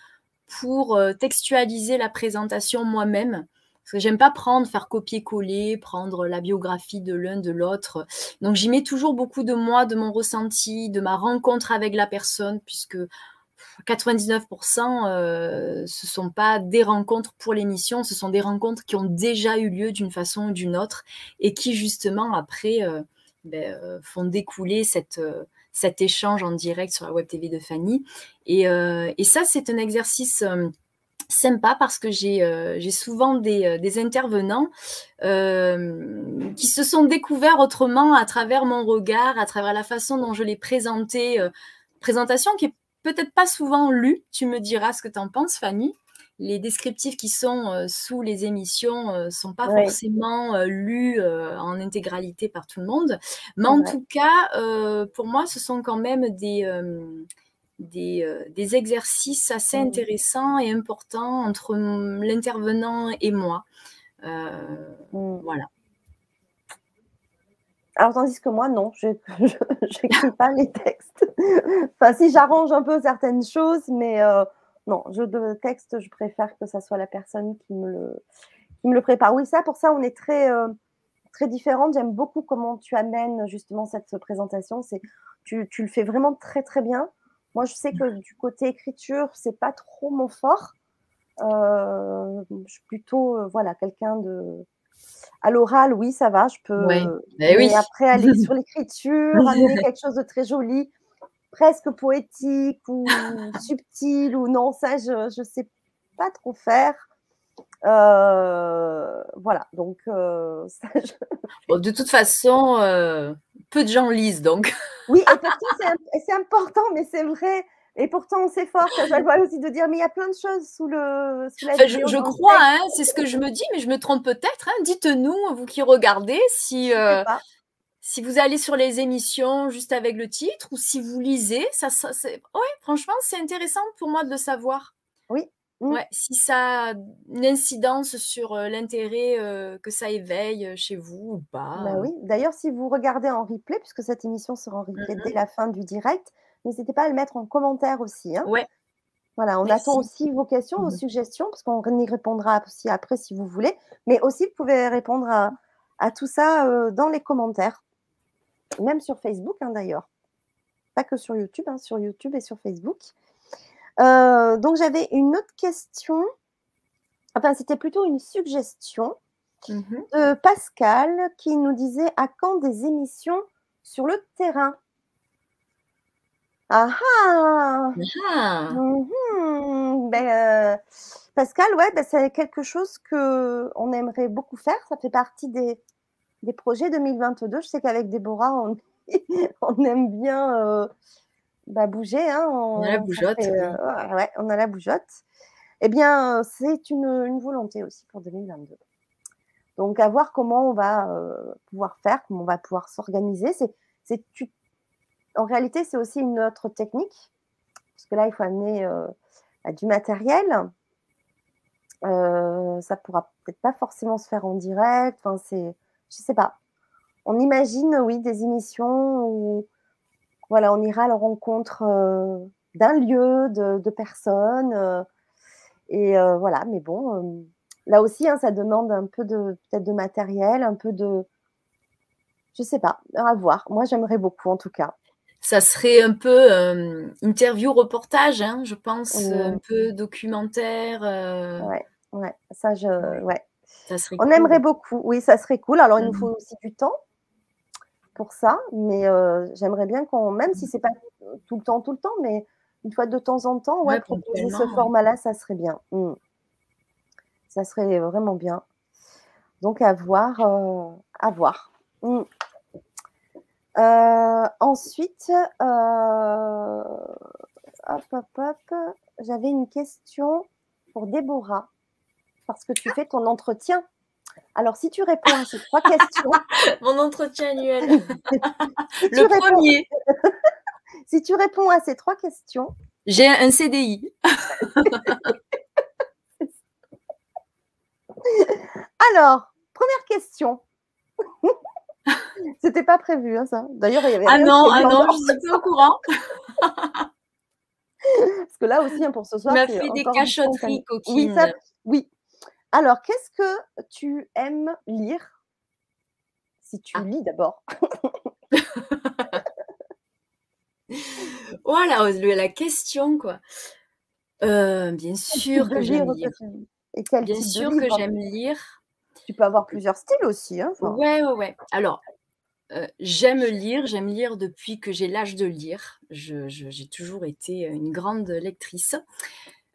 B: pour, heu, textualiser la présentation moi-même. Parce que j'aime pas prendre, faire copier-coller, prendre la biographie de l'un, de l'autre. Donc j'y mets toujours beaucoup de moi, de mon ressenti, de ma rencontre avec la personne puisque 99 heu, ce sont pas des rencontres pour l'émission, ce sont des rencontres qui ont déjà eu lieu d'une façon ou d'une autre et qui justement après, heu, beh, heu, font découler cet échange en direct sur la web TV de Fanny et ça, c'est un exercice, sympa parce que j'ai, j'ai souvent des, heu, des intervenants, hem, qui se sont découverts autrement à travers mon regard, à travers la façon dont je l'ai présenté, heu, présentation qui est peut-être pas souvent lue. Tu me diras ce que tu en penses, Fanny. Les descriptifs qui sont, sous les émissions, heu, sont pas forcément, lus, en intégralité par tout le monde. Mais en tout cas, pour moi, ce sont quand même des, des, heu, des exercices assez
A: Mmh.
B: intéressants et importants entre, l'intervenant et moi. Heu,
A: Mmh.
B: voilà.
A: Alors tandis que moi, non, je <laughs> j'écris pas les textes. Enfin si, j'arrange un peu certaines choses, mais heu, non, je de texte, je préfère que ça soit la personne qui me le qui me le prépare. Oui, ça, pour ça, on est très, très différentes. J'aime beaucoup comment tu amènes justement cette présentation. C'est tu tu le fais vraiment très, très bien. Moi, je sais que du côté écriture, c'est pas trop mon fort. Heu, je suis plutôt, heu, voilà, quelqu'un de à l'oral, oui, ça va, je peux
B: beh oui.
A: mais après aller <laughs> sur l'écriture, amener quelque chose de très joli, presque poétique ou subtil ou non, ça, je je sais pas trop faire. Heu, voilà, donc <laughs> ça je
B: Bon, de toute façon, heu, peu de gens lisent donc.
A: Oui et pourtant c'est important, mais c'est vrai et pourtant on s'efforce chaque fois aussi de dire: «Mais il y a plein de choses sous le sous la
B: Enfin, je
A: vidéo,
B: je crois,
A: texte».
B: hein, c'est ce que je me dis, mais je me trompe peut-être, hein. Dites-nous, vous qui regardez, si,
A: Je pas.
B: si vous allez sur les émissions juste avec le titre ou si vous lisez, ça ça ouais, franchement, c'est intéressant pour moi de le savoir.
A: Oui. Mmh.
B: Ouais, si ça a une incidence sur, heu, l'intérêt, heu, que ça éveille, heu, chez vous ou
A: Bah
B: pas,
A: oui. D'ailleurs, si vous regardez en replay, puisque cette émission sera en
B: Mmh
A: replay dès
B: mh.
A: la fin du direct, n'hésitez pas à le mettre en commentaire aussi, hein.
B: Ouais.
A: Voilà, on attend aussi vos questions, vos
B: Mmh mh.
A: suggestions, parce qu'on y répondra aussi après si vous voulez, mais aussi vous pouvez répondre à à tout ça, dans les commentaires. Même sur Facebook, hein, d'ailleurs. Pas que sur YouTube, hein, sur YouTube et sur Facebook. Heu, donc j'avais une autre question. Enfin, c'était plutôt une suggestion
B: Mmh mh.
A: de Pascal qui nous disait: «À quand des émissions sur le terrain?» Ah ah!
B: Ah!
A: Mmh mh. Beh, heu, Pascal, ouais, bah, c'est quelque chose qu'on aimerait beaucoup faire. Ça fait partie des des projets 2022. Je sais qu'avec Déborah, on <laughs> on aime bien, heu, bah, bouger, hein,
B: On a la bougeotte,
A: fait, ouais, ouais, on a la bougeotte. Et bien, heu, c'est une, volonté aussi pour 2022. Donc à voir comment on va, heu, pouvoir faire, comment on va pouvoir s'organiser. C'est en réalité, c'est aussi une autre technique, parce que là, il faut amener, bah, du matériel. Ça pourra peut-être pas forcément se faire en direct, enfin, c'est je sais pas. On imagine, oui, des émissions où, voilà, on ira à la rencontre, heu, d'un lieu, de de personnes, heu et heu, voilà, mais bon, là aussi, hein, ça demande un peu de peut-être de matériel, un peu de je sais pas, à voir. Moi, j'aimerais beaucoup en tout cas.
B: ça serait un peu interview reportage, hein, je pense, un peu documentaire.
A: Ouais, ouais, ça je, ouais. Ça serait On aimerait beaucoup, oui, ça serait cool. Alors il nous mmh. faut aussi du temps pour ça, mais j'aimerais bien qu'on, même si c'est pas tout le temps, tout le temps, mais une fois de temps en temps, ouais, proposer ce format-là, ça serait bien. Mmh. Ça serait vraiment bien. Donc à voir, à voir. Mmh. Euh, ensuite, euh, hop, hop, hop, j'avais une question pour Déborah, parce que tu fais ton entretien. Alors, si tu réponds à ces trois questions. <laughs>
B: Mon entretien annuel. <laughs> Le premier. <laughs>
A: si tu réponds à ces trois questions.
B: J'ai un CDI.
A: Alors, première question. C'était pas prévu, hein, ça. D'ailleurs, il y avait.
B: Ah non, ah non, je suis pas au courant.
A: Parce que là aussi, hein, pour ce soir.
B: Tu m'as fait des cachotteries coquines.
A: Oui, oui. Alors, qu'est-ce que tu aimes lire? Si tu ah. lis d'abord. <laughs>
B: voilà, la question, quoi. Euh, bien sûr que j'aime lire. bien sûr que j'aime lire.
A: Tu peux avoir plusieurs styles aussi. Hein,
B: ouais, ouais, ouais. Alors, euh, j'aime lire, j'aime lire depuis que j'ai l'âge de lire. j'ai toujours été une grande lectrice.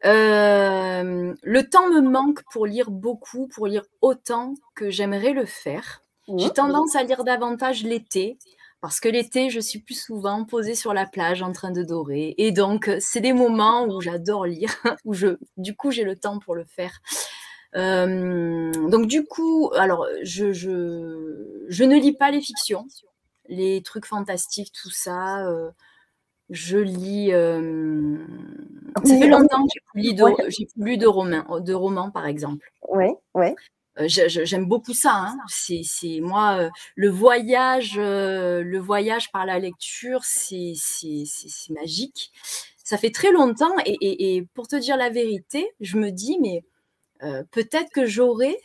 B: Euh, le temps me manque pour lire beaucoup, pour lire autant que j'aimerais le faire. J'ai tendance à lire davantage l'été, parce que l'été, je suis plus souvent posée sur la plage en train de dorer. Et donc, c'est des moments où j'adore lire, <laughs> où je, du coup, j'ai le temps pour le faire. Euh, donc du coup, alors je, je, je, ne lis pas les fictions, les trucs fantastiques, tout ça. Euh, je lis. Euh, ça fait longtemps que j'ai plus, lu de, romans, de romans, par exemple.
A: Oui, oui.
B: J'aime beaucoup ça. Hein. C'est moi le voyage, le voyage par la lecture, c'est magique. Ça fait très longtemps et, et, et, pour te dire la vérité, je me dis mais euh, peut-être que j'aurai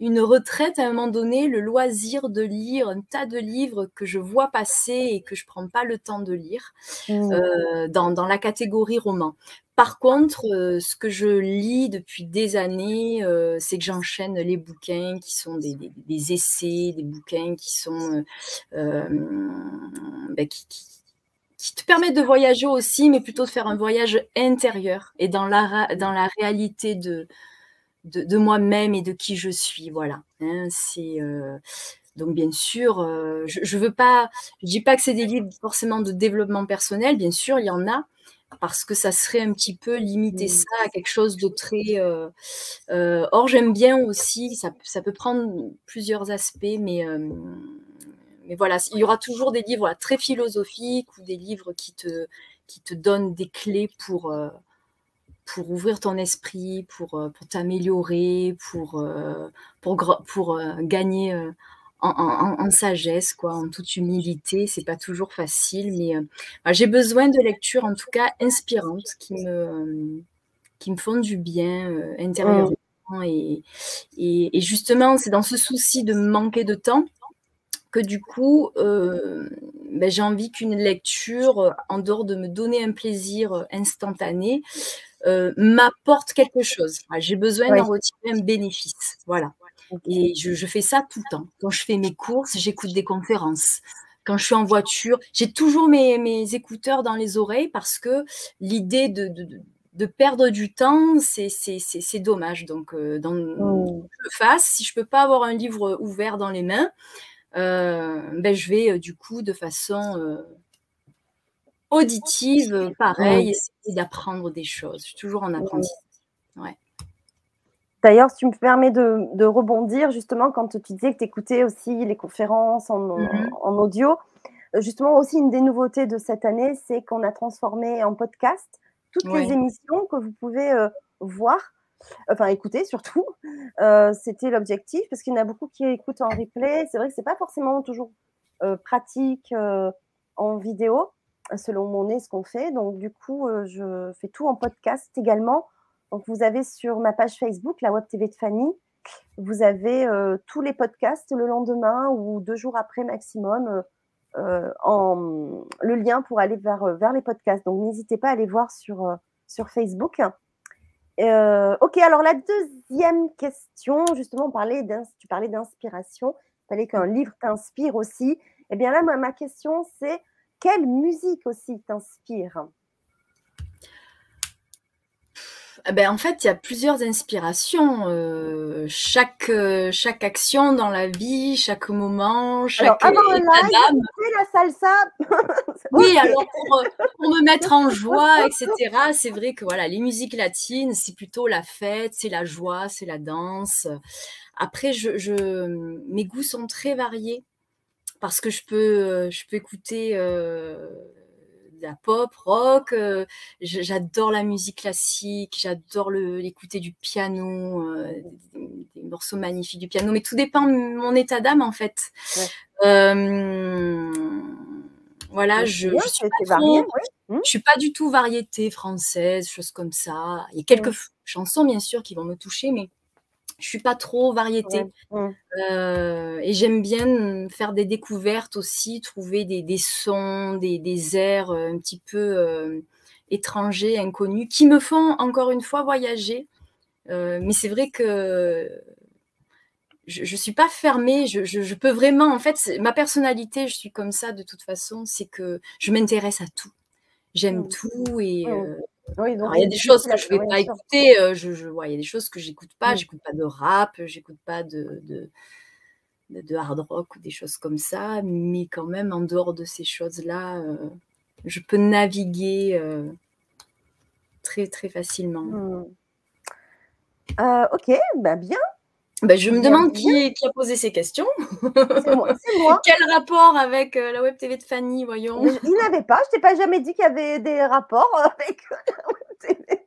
B: une retraite à un moment donné, le loisir de lire un tas de livres que je vois passer et que je prends pas le temps de lire mmh. euh, dans, dans, la catégorie roman. Par contre, euh, ce que je lis depuis des années, c'est que j'enchaîne les bouquins qui sont des, des, essais, des bouquins qui sont ben, qui, qui, qui te permettent de voyager aussi, mais plutôt de faire un voyage intérieur et dans la, dans la réalité de, de, moi-même et de qui je suis. Voilà. Hein, c'est euh, donc bien sûr, euh, je, je veux pas, je dis pas que c'est des livres forcément de développement personnel. Bien sûr, il y en a parce que ça serait un petit peu limiter ça à quelque chose de très. Euh, or, j'aime bien aussi. Ça, ça, peut prendre plusieurs aspects, mais mais voilà, il y aura toujours des livres très philosophiques ou des livres qui te qui te donnent des clés pour pour ouvrir ton esprit, pour, euh, pour t'améliorer, pour, euh, pour, pour euh, gagner en, sagesse, quoi, en toute humilité. C'est pas toujours facile, mais j'ai besoin de lectures, en tout cas inspirantes, qui me, qui me font du bien intérieurement. Et, et, justement, c'est dans ce souci de manquer de temps que du coup, ben, j'ai envie qu'une lecture, en dehors de me donner un plaisir instantané, euh, m'apporte quelque chose. J'ai besoin d'en retirer un bénéfice. Voilà. Et je, fais ça tout le temps. Quand je fais mes courses, j'écoute des conférences. Quand je suis en voiture, j'ai toujours mes, écouteurs dans les oreilles parce que l'idée de, perdre du temps, c'est dommage. Donc, euh, dans, mmh. je le fasse. Si je peux pas avoir un livre ouvert dans les mains, euh, ben, je vais du coup de façon auditive, pareil, essayer d'apprendre des choses. Je suis toujours en apprentissage. Ouais.
A: D'ailleurs, si tu me permets de, rebondir, justement, quand tu disais que tu écoutais aussi les conférences en, mm-hmm. audio, justement, aussi une des nouveautés de cette année, c'est qu'on a transformé en podcast toutes les émissions que vous pouvez euh, voir, enfin écouter surtout. <laughs> Euh, c'était l'objectif, parce qu'il y en a beaucoup qui écoutent en replay. C'est vrai que ce n'est pas forcément toujours euh, pratique en vidéo selon mon nez ce qu'on fait. Donc, du coup, euh, je fais tout en podcast également. Donc, vous avez sur ma page Facebook, la Web TV de Fanny, vous avez euh, tous les podcasts le lendemain ou deux jours après maximum. Euh, en, le lien pour aller vers, vers les podcasts. Donc n'hésitez pas à aller voir sur, sur Facebook. ok, alors la deuxième question, justement, on parlait tu parlais d'inspiration. Il fallait qu'un livre t'inspire aussi. Eh bien là, ma question, c'est quelle musique aussi t'inspire?
B: Eh ben, en fait, il y a plusieurs inspirations. Euh, chaque, euh, chaque action dans la vie, chaque moment, chaque
A: alors, avant live, la salsa? <laughs>
B: oui, alors pour, pour, me mettre en joie, <laughs> etc. C'est vrai que voilà, les musiques latines, c'est plutôt la fête, c'est la joie, c'est la danse. Après, je, je, mes goûts sont très variés parce que je peux, je peux écouter de la pop, rock. Euh, j'adore la musique classique, j'adore l'écouter du piano, des, morceaux magnifiques du piano. Mais tout dépend de mon état d'âme en fait. voilà, je, je suis pas trop, mmh. suis pas du tout variété française, choses comme ça. Il y a quelques mmh. chansons bien sûr qui vont me toucher, mais je suis pas trop variété. Euh, et j'aime bien faire des découvertes aussi, trouver des, des sons, des, des, airs euh, un petit peu euh, étrangers, inconnus, qui me font encore une fois voyager. mais c'est vrai que je ne suis pas fermée, je, je, je, peux vraiment, en fait, ma personnalité, je suis comme ça de toute façon, c'est que je m'intéresse à tout. J'aime mmh. tout et il y a des choses que je ne vais pas écouter. Euh, je, je, il y a des choses que j'écoute pas. Mmh. J'écoute pas de rap, j'écoute pas de, de, de, hard rock ou des choses comme ça. Mais quand même, en dehors de ces choses-là, euh, je peux naviguer euh, très très facilement.
A: Mmh. ok, bah bien.
B: Ben, je me demande qui, qui, a posé ces questions.
A: C'est moi. <laughs> moi.
B: Quel rapport avec euh, la Web TV de Fanny, voyons?
A: Il n'avait pas. Je t'ai pas jamais dit qu'il y avait des rapports <laughs> avec la Web TV.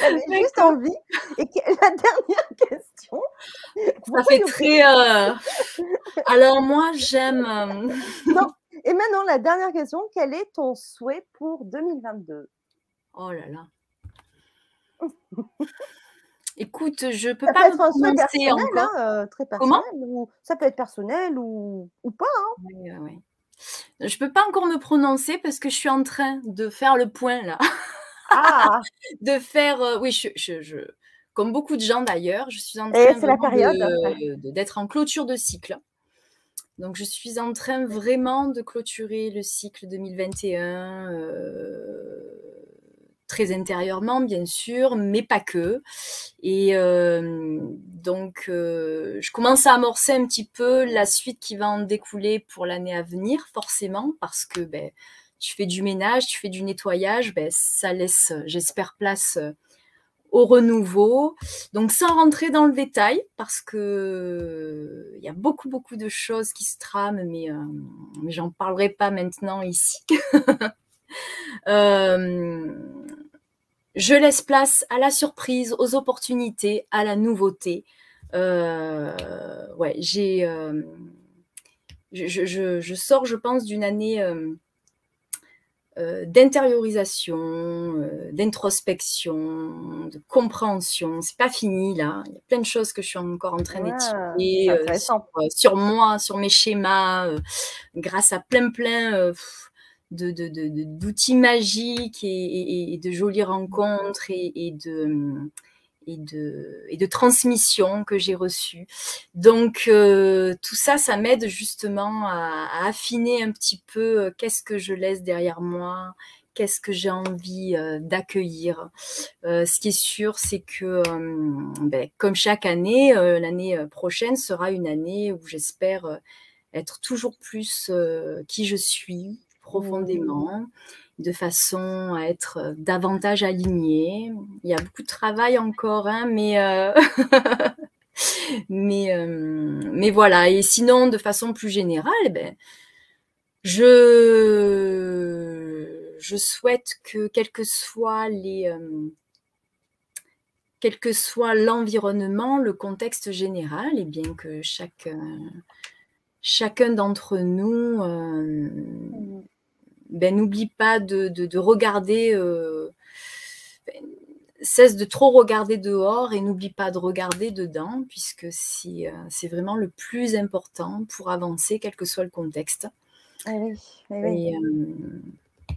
A: J'avais juste envie. Et la dernière <laughs> question.
B: Ça fait très. Euh, alors moi, j'aime. Euh,
A: non. Et maintenant, la dernière question. Quel est ton souhait pour 2022
B: Oh là là. Écoute, je peux ça pas peut être un souhait personnel,
A: hein, euh, très personnel. Ou, ça peut être personnel ou, ou pas. Hein.
B: Oui, oui. Je peux pas encore me prononcer parce que je suis en train de faire le point là. Ah. <laughs> de faire, euh, oui, je, je, je, comme beaucoup de gens d'ailleurs, je suis en train d'être en clôture de cycle. Donc, je suis en train vraiment de clôturer le cycle 2021. Euh, très intérieurement, bien sûr, mais pas que. Et euh, donc, euh, je commence à amorcer un petit peu la suite qui va en découler pour l'année à venir, forcément, parce que ben, tu fais du ménage, tu fais du nettoyage, ben, ça laisse, j'espère, place au renouveau. Donc, sans rentrer dans le détail, parce que il y a beaucoup, beaucoup de choses qui se trament, mais, euh, j'en parlerai pas maintenant ici. <laughs> euh, je laisse place à la surprise, aux opportunités, à la nouveauté. Euh, ouais, j'ai, euh, je, sors, je pense, d'une année euh, d'intériorisation, d'introspection, de compréhension. C'est pas fini là. Il y a plein de choses que je suis encore en train d'étudier sur, moi, sur mes schémas, grâce à plein plein de, magiques et, de jolies rencontres et, de et de, et de transmission que j'ai reçues. Donc euh, tout ça, ça m'aide justement à, affiner un petit peu euh, qu'est-ce que je laisse derrière moi, qu'est-ce que j'ai envie euh, d'accueillir. ce qui est sûr, c'est que ben, comme chaque année, l'année prochaine sera une année où j'espère être toujours plus qui je suis, profondément, de façon à être euh, davantage aligné. Il y a beaucoup de travail encore, hein, mais, euh, <laughs> mais, euh, mais voilà. Et sinon, de façon plus générale, eh ben, je, je souhaite que quel que soit les... quel que soit l'environnement, le contexte général, et bien que chaque, chacun d'entre nous mmh ben, n'oublie pas de, regarder, euh, ben, cesse de trop regarder dehors et n'oublie pas de regarder dedans, puisque c'est, euh, c'est vraiment le plus important pour avancer, quel que soit le contexte.
A: Eh oui, eh oui.
B: Et, euh,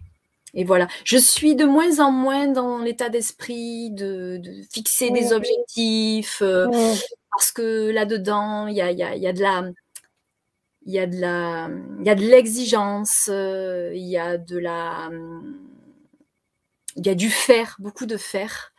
B: et, voilà. Je suis de moins en moins dans l'état d'esprit de, de, fixer des objectifs, parce que là-dedans, il y a, y, a, y a de la il y a de la il y a de l'exigence il y a de la il y a du faire beaucoup de faire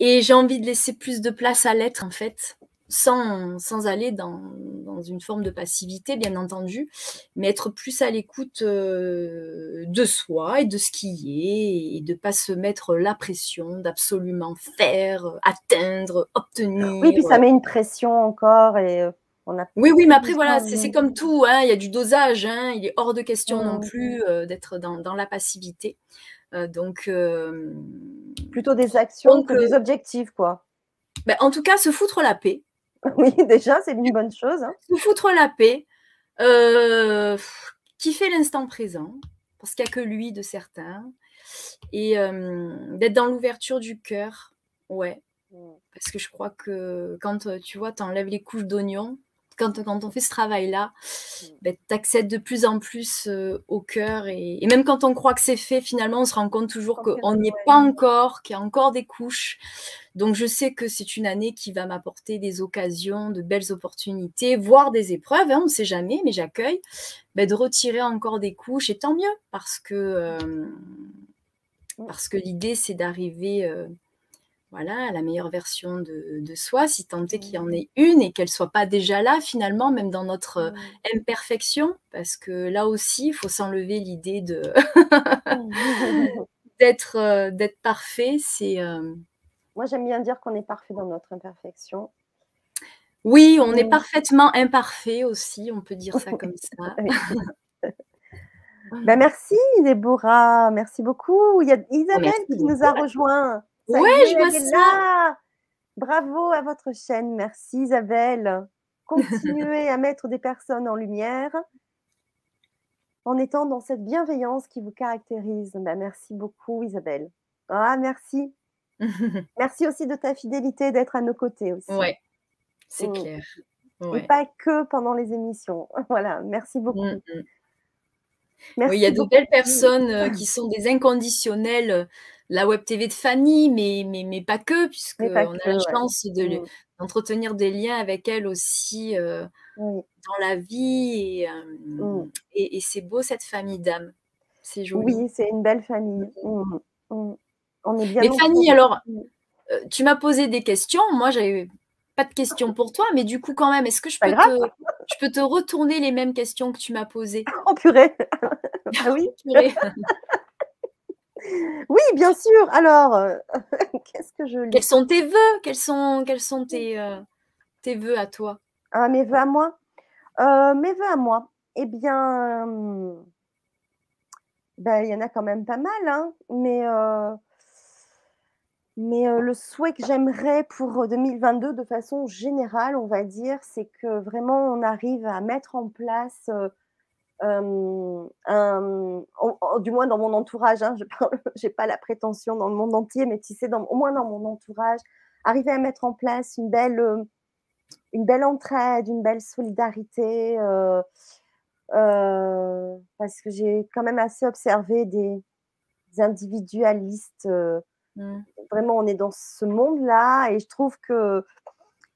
B: et j'ai envie de laisser plus de place à l'être en fait sans, sans aller dans, dans, une forme de passivité, bien entendu, mais être plus à l'écoute euh, de soi et de ce qui est, et de pas se mettre la pression d'absolument faire, atteindre, obtenir.
A: Oui, puis ça met une pression encore et euh, on a.
B: Oui, oui, mais après voilà, c'est comme tout, hein, il y a du dosage, hein, il est hors de question non mmh. plus euh, d'être dans, dans, la passivité. donc.
A: Plutôt des actions donc, que des objectifs, quoi.
B: Ben, en tout cas, se foutre la paix. <laughs>
A: Oui, déjà, c'est une bonne chose. Hein.
B: Se foutre la paix, euh, kiffer l'instant présent, parce qu'il n'y a que lui de certains, et euh, d'être dans l'ouverture du cœur, ouais. Mmh. Parce que je crois que quand tu vois, tu enlèves les couches d'oignon, quand, quand, on fait ce travail-là, mmh. ben, tu accèdes de plus en plus euh, au cœur. Et, et, même quand on croit que c'est fait, finalement, on se rend compte toujours qu'on n'y est pas encore, qu'il y a encore des couches. Donc, je sais que c'est une année qui va m'apporter des occasions, de belles opportunités, voire des épreuves, hein, on ne sait jamais, mais j'accueille, ben, de retirer encore des couches. Et tant mieux, parce que, euh, parce que l'idée, c'est d'arriver. Euh, voilà, la meilleure version de, soi, si tant est qu'il y en ait une et qu'elle soit pas déjà là finalement, même dans notre euh, imperfection, parce que là aussi, il faut s'enlever l'idée de <laughs> d'être euh, d'être parfait. C'est euh,
A: moi j'aime bien dire qu'on est parfait dans notre imperfection.
B: Oui, on est parfaitement imparfait aussi, on peut dire ça comme ça. <laughs> <laughs>
A: ben, merci Déborah, merci beaucoup. Il y a Isabelle qui nous a rejoint.
B: Oui, je vois ça.
A: Bravo à votre chaîne. Merci Isabelle. Continuez à mettre des personnes en lumière en étant dans cette bienveillance qui vous caractérise. Ben, merci beaucoup Isabelle. Ah, merci. <laughs> merci aussi de ta fidélité d'être à nos côtés aussi.
B: Oui, c'est mmh. clair.
A: Et pas que pendant les émissions. <laughs> Voilà, merci beaucoup. Mmh,
B: il y a de belles personnes euh, qui sont des inconditionnels la web TV de Fanny, mais, mais, mais pas que, puisqu'on a la chance mmh. d'entretenir des liens avec elle aussi euh, dans la vie. Et, euh, mmh. et, et c'est beau cette famille d'âmes. C'est joli.
A: Oui, c'est une belle famille. Mmh.
B: On est bien. Et Fanny, alors, euh, tu m'as posé des questions. Moi, j'avais pas de questions pour toi, mais du coup, quand même, est-ce que je peux, te, je peux te retourner les mêmes questions que tu m'as posées? <laughs>
A: Oh purée. <laughs> Ah oui? Purée. <laughs> Oui, bien sûr. Alors, euh, qu'est-ce que je lis?
B: Quels sont tes vœux? Quels sont, quels sont tes, euh, tes vœux à toi?
A: Ah, Mes vœux à moi? Euh, Mes vœux à moi Eh bien, ben, il y en a quand même pas mal, hein, mais, mais le souhait que j'aimerais pour 2022, de façon générale, on va dire, c'est que vraiment on arrive à mettre en place un, du moins dans mon entourage, hein, je n'ai <laughs> pas la prétention dans le monde entier, mais tu sais, au moins dans mon entourage, arriver à mettre en place une belle, une belle entraide, une belle solidarité, euh, euh, parce que j'ai quand même assez observé des, individualistes. Euh, mmh. Vraiment, on est dans ce monde-là, et je trouve que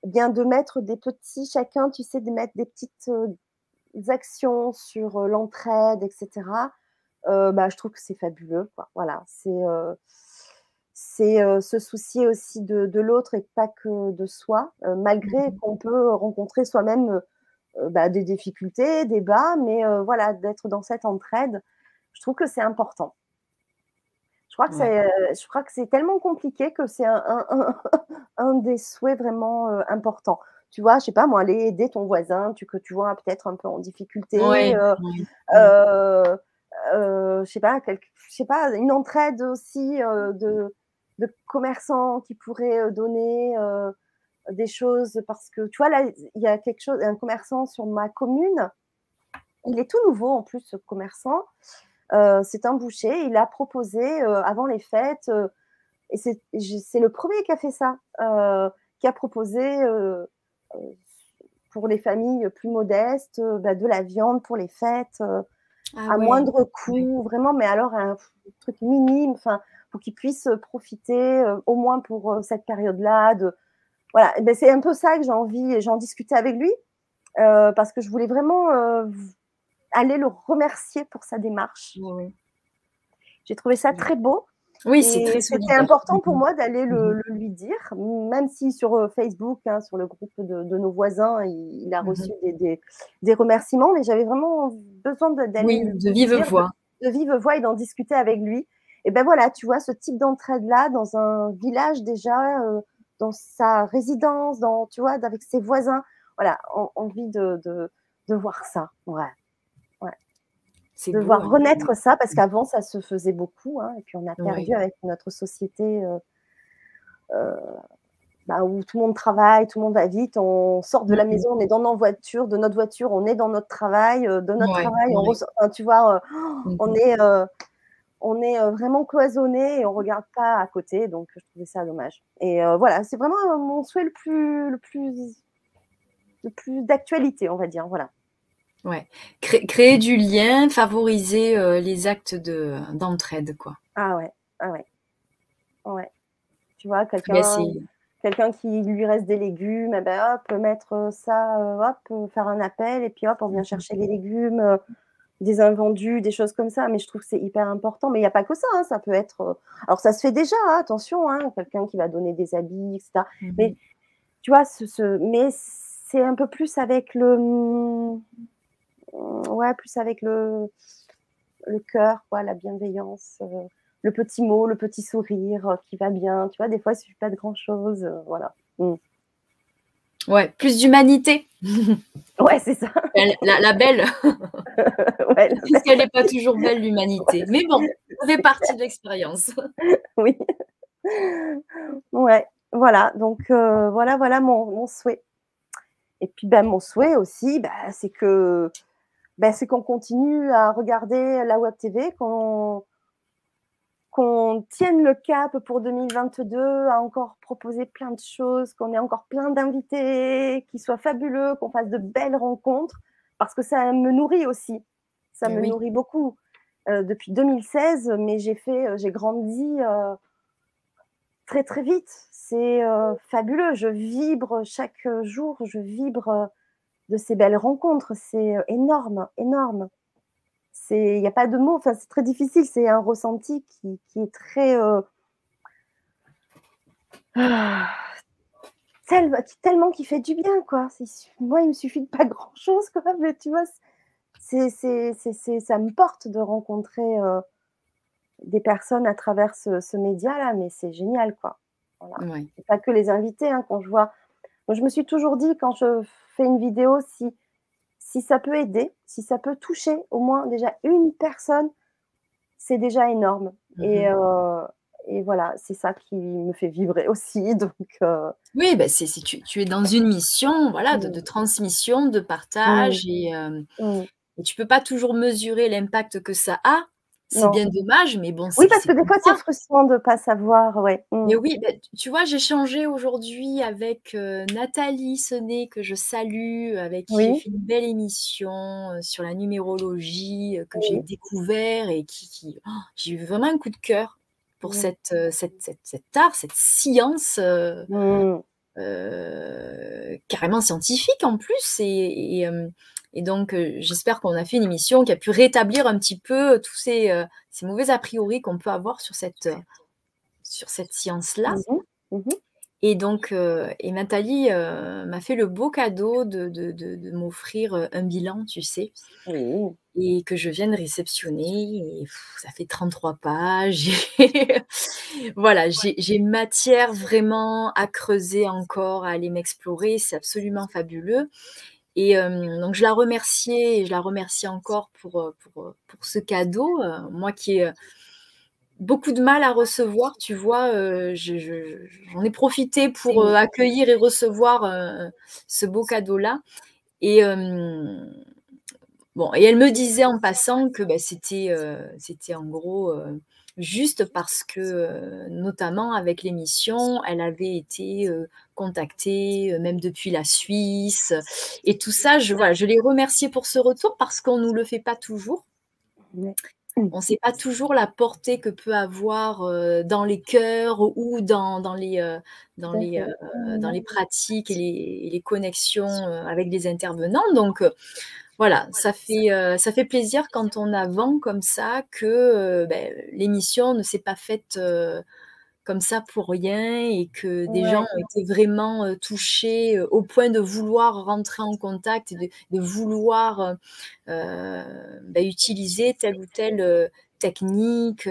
A: bien de mettre des petits, chacun, tu sais, de mettre des petites actions sur l'entraide, etc., bah, je trouve que c'est fabuleux. Quoi. Voilà, c'est c'est se soucier aussi de, de l'autre et pas que de soi, malgré mmh qu'on peut rencontrer soi-même bah, des difficultés, des bas, mais voilà, d'être dans cette entraide, je trouve que c'est important. Je crois que c'est, je crois que c'est tellement compliqué que c'est un, un, un, <laughs> des souhaits vraiment importants. Tu vois, je sais pas moi, aller aider ton voisin, tu, que tu vois peut-être un peu en difficulté, euh, euh, euh, je sais pas, je sais pas, une entraide aussi de, de, commerçants qui pourraient donner des choses parce que tu vois là, il y a quelque chose, un commerçant sur ma commune, il est tout nouveau en plus ce commerçant, c'est un boucher, il a proposé avant les fêtes et c'est le premier qui a fait ça, qui a proposé pour les familles plus modestes, euh, bah, de la viande pour les fêtes. Euh, ah à moindre coût, vraiment, mais alors un truc minime, enfin, pour qu'ils puissent profiter au moins pour cette période-là. De... Voilà, ben, c'est un peu ça que j'ai envie, j'en discutais avec lui, parce que je voulais vraiment aller le remercier pour sa démarche. J'ai trouvé ça très beau.
B: Oui, c'est très
A: C'était important pour moi d'aller le, mmh lui dire, même si sur euh, Facebook, hein, sur le groupe de, nos voisins, il, a mmh reçu des, des, remerciements, mais j'avais vraiment besoin d'aller.
B: Oui, de vive voix.
A: De, vive voix et d'en discuter avec lui. Et ben voilà, tu vois, ce type d'entraide-là, dans un village déjà, euh, dans sa résidence, dans, tu vois, avec ses voisins, voilà, envie de, de, de voir ça. Ouais de voir hein. renaître ça, parce qu'avant, ça se faisait beaucoup, hein, et puis on a perdu avec notre société euh, euh, bah, où tout le monde travaille, tout le monde va vite, on sort de la maison, on est dans notre voiture, de notre voiture, on est dans notre travail, euh, de notre travail, on tu vois, on mmh est, on est vraiment cloisonné et on regarde pas à côté, donc je trouvais ça dommage. Et voilà, c'est vraiment mon souhait le plus, le plus, le plus d'actualité, on va dire, voilà.
B: Ouais. créer du lien, favoriser euh, les actes de d'entraide, quoi.
A: Ah ouais, ah ouais. Ouais. Tu vois, quelqu'un quelqu'un qui lui reste des légumes, eh ben hop, mettre ça, euh, hop, faire un appel, et puis hop, on vient mmh chercher les légumes, euh, des invendus, des choses comme ça. Mais je trouve que c'est hyper important. Mais il n'y a pas que ça, hein, ça peut être. Alors ça se fait déjà, hein, attention, hein, quelqu'un qui va donner des habits, etc. Mmh mais tu vois, ce, ce... mais c'est un peu plus avec le ouais, plus avec le, le cœur, quoi, la bienveillance, euh, le petit mot, le petit sourire euh, qui va bien. Tu vois, des fois, il suffit pas de grand chose. Euh, voilà. Mm.
B: Ouais, plus d'humanité. <laughs>
A: ouais, c'est ça. <laughs>
B: La, belle. <laughs> ouais, Puisqu'elle n'est pas toujours belle, l'humanité. Mais bon, ça fait partie de l'expérience.
A: oui. Ouais, voilà. Donc, voilà, voilà mon, mon, souhait. Et puis, ben, mon souhait aussi, ben, c'est que ben, c'est qu'on continue à regarder la Web TV, qu'on tienne le cap pour 2022, à encore proposer plein de choses, qu'on ait encore plein d'invités, qui soient fabuleux, qu'on fasse de belles rencontres, parce que ça me nourrit aussi. Ça me nourrit beaucoup. Euh, depuis 2016, mais j'ai fait, euh, j'ai grandi euh, très très vite. C'est fabuleux. Je vibre chaque jour, je vibre de ces belles rencontres. C'est euh, énorme, énorme. Il n'y a pas de mots, enfin, c'est très difficile. C'est un ressenti qui, est très. Euh, <sighs> tellement qui fait du bien, quoi. Moi, il me suffit de pas <laughs> grand-chose, quoi. Mais tu vois, c'est, ça me porte de rencontrer euh, des personnes à travers ce, média-là, mais c'est génial, quoi. Voilà. pas que les invités, hein, quand je vois. Moi, je me suis toujours dit, quand je une vidéo, si, si ça peut aider, si ça peut toucher au moins déjà une personne, c'est déjà énorme. Et, mhm. euh, et, voilà, c'est ça qui me fait vibrer aussi. <laughs> Donc, euh,
B: Oui, bah c'est, tu, tu, es dans une mission voilà, de, mm. transmission, de partage. Mm. Et, euh, mm. et tu peux pas toujours mesurer l'impact que ça a. C'est bien dommage, mais bon.
A: Oui, parce que des fois, c'est frustrant de ne pas savoir. Ouais.
B: Mmh. Mais oui, bah, tu vois, j'ai changé aujourd'hui avec euh, Nathalie Sonnet, que je salue, avec qui j'ai fait une belle émission euh, sur la numérologie euh, que j'ai découvert et qui. Oh, j'ai eu vraiment un coup de cœur pour cette, cette, cette, art, cette science. Mmh. carrément scientifique en plus et, et donc, euh, j'espère qu'on a fait une émission qui a pu rétablir un petit peu euh, tous ces, euh, ces mauvais a priori qu'on peut avoir sur cette, sur cette science-là. Mmh mmh et donc, et Nathalie m'a fait le beau cadeau de, de, de, m'offrir un bilan, tu sais, et que je viens de réceptionner. Et, ça fait 33 pages. <laughs> voilà, j'ai matière vraiment à creuser encore, à aller m'explorer. C'est absolument fabuleux. Et donc je la remerciais et je la remercie encore pour, pour, pour ce cadeau. moi qui ai beaucoup de mal à recevoir, tu vois, j'en ai profité pour accueillir et recevoir ce beau cadeau-là. Et bon, et elle me disait en passant que bah, c'était, c'était en gros juste parce que, notamment avec l'émission, elle avait été contactée, même depuis la Suisse. Et tout ça, je, voilà, je l'ai remerciée pour ce retour parce qu'on ne nous le fait pas toujours. On ne sait pas toujours la portée que peut avoir dans les cœurs ou dans, dans les, dans, les, dans les pratiques et les, les connexions avec les intervenants. Donc, voilà, ça fait, ça fait plaisir quand on a vent comme ça que ben, l'émission ne s'est pas faite comme ça pour rien et que des gens ont été vraiment touchés au point de vouloir rentrer en contact et de, vouloir bah, utiliser telle ou technique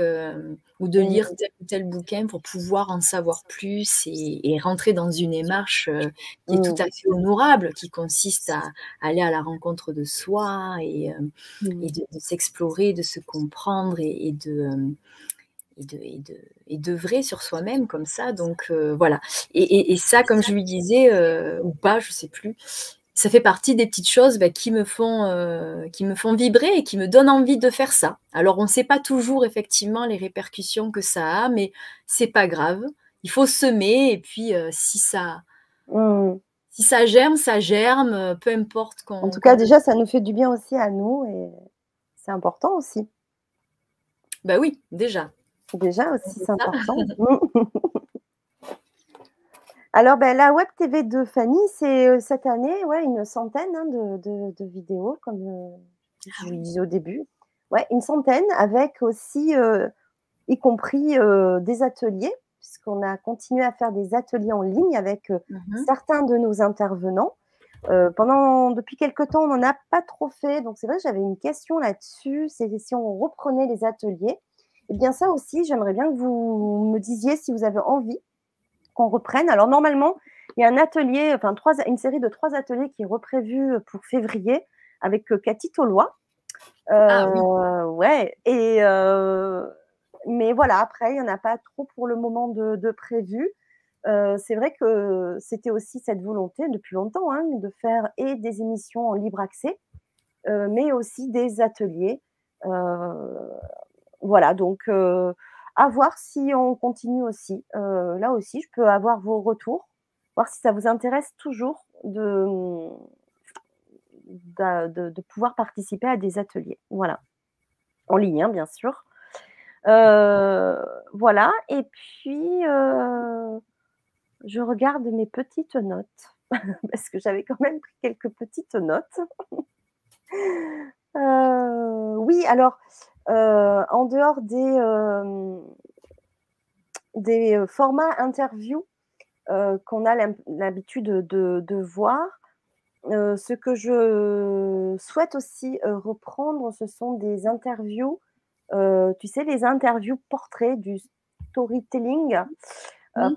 B: ou de lire tel ou tel bouquin pour pouvoir en savoir plus et, rentrer dans une démarche qui est tout à fait honorable, qui consiste à, aller à la rencontre de soi et, de, s'explorer, de se comprendre et de et de, et de, et d'œuvrer sur soi-même comme ça. Donc euh, voilà. Et, et, ça, comme je lui disais, euh, ou pas, je sais plus, ça fait partie des petites choses bah, qui, me font, euh, qui me font vibrer et qui me donnent envie de faire ça. Alors on ne sait pas toujours effectivement les répercussions que ça a, mais c'est pas grave. Il faut semer et puis si ça. Mmh. Si ça germe, ça germe, peu importe.
A: En tout cas, déjà, ça nous fait du bien aussi à nous et c'est important aussi.
B: Bah oui, déjà.
A: Déjà aussi, c'est important. <laughs> <laughs> Alors, ben, la Web TV de Fanny, c'est euh, cette année ouais, une centaine hein, de, vidéos, comme euh, je vous disais au début. Ouais, une centaine, avec aussi, euh, y compris des ateliers, puisqu'on a continué à faire des ateliers en ligne avec mmh certains de nos intervenants. pendant, depuis quelques temps, on n'en a pas trop fait. Donc, c'est vrai, j'avais une question là-dessus. C'est si on reprenait les ateliers. Eh bien, ça aussi, j'aimerais bien que vous me disiez si vous avez envie qu'on reprenne. Alors, normalement, il y a un atelier, enfin, trois, une série de trois ateliers qui est reprévue pour février avec euh, Cathy Tolois. ah, oui. Euh, ouais, et euh, mais voilà, après, il n'y en a pas trop pour le moment de, prévu. c'est vrai que c'était aussi cette volonté depuis longtemps hein, de faire et des émissions en libre accès, mais aussi des ateliers voilà, donc à voir si on continue aussi. là aussi, je peux avoir vos retours, voir si ça vous intéresse toujours de, de, pouvoir participer à des ateliers. Voilà, en ligne, hein, bien sûr. voilà, et puis je regarde mes petites notes <laughs> parce que j'avais quand même pris quelques petites notes. oui, alors euh, en dehors des, euh, des euh, formats interview qu'on a l'habitude de, voir, ce que je souhaite aussi reprendre, ce sont des interviews, tu sais, les interviews portraits du storytelling,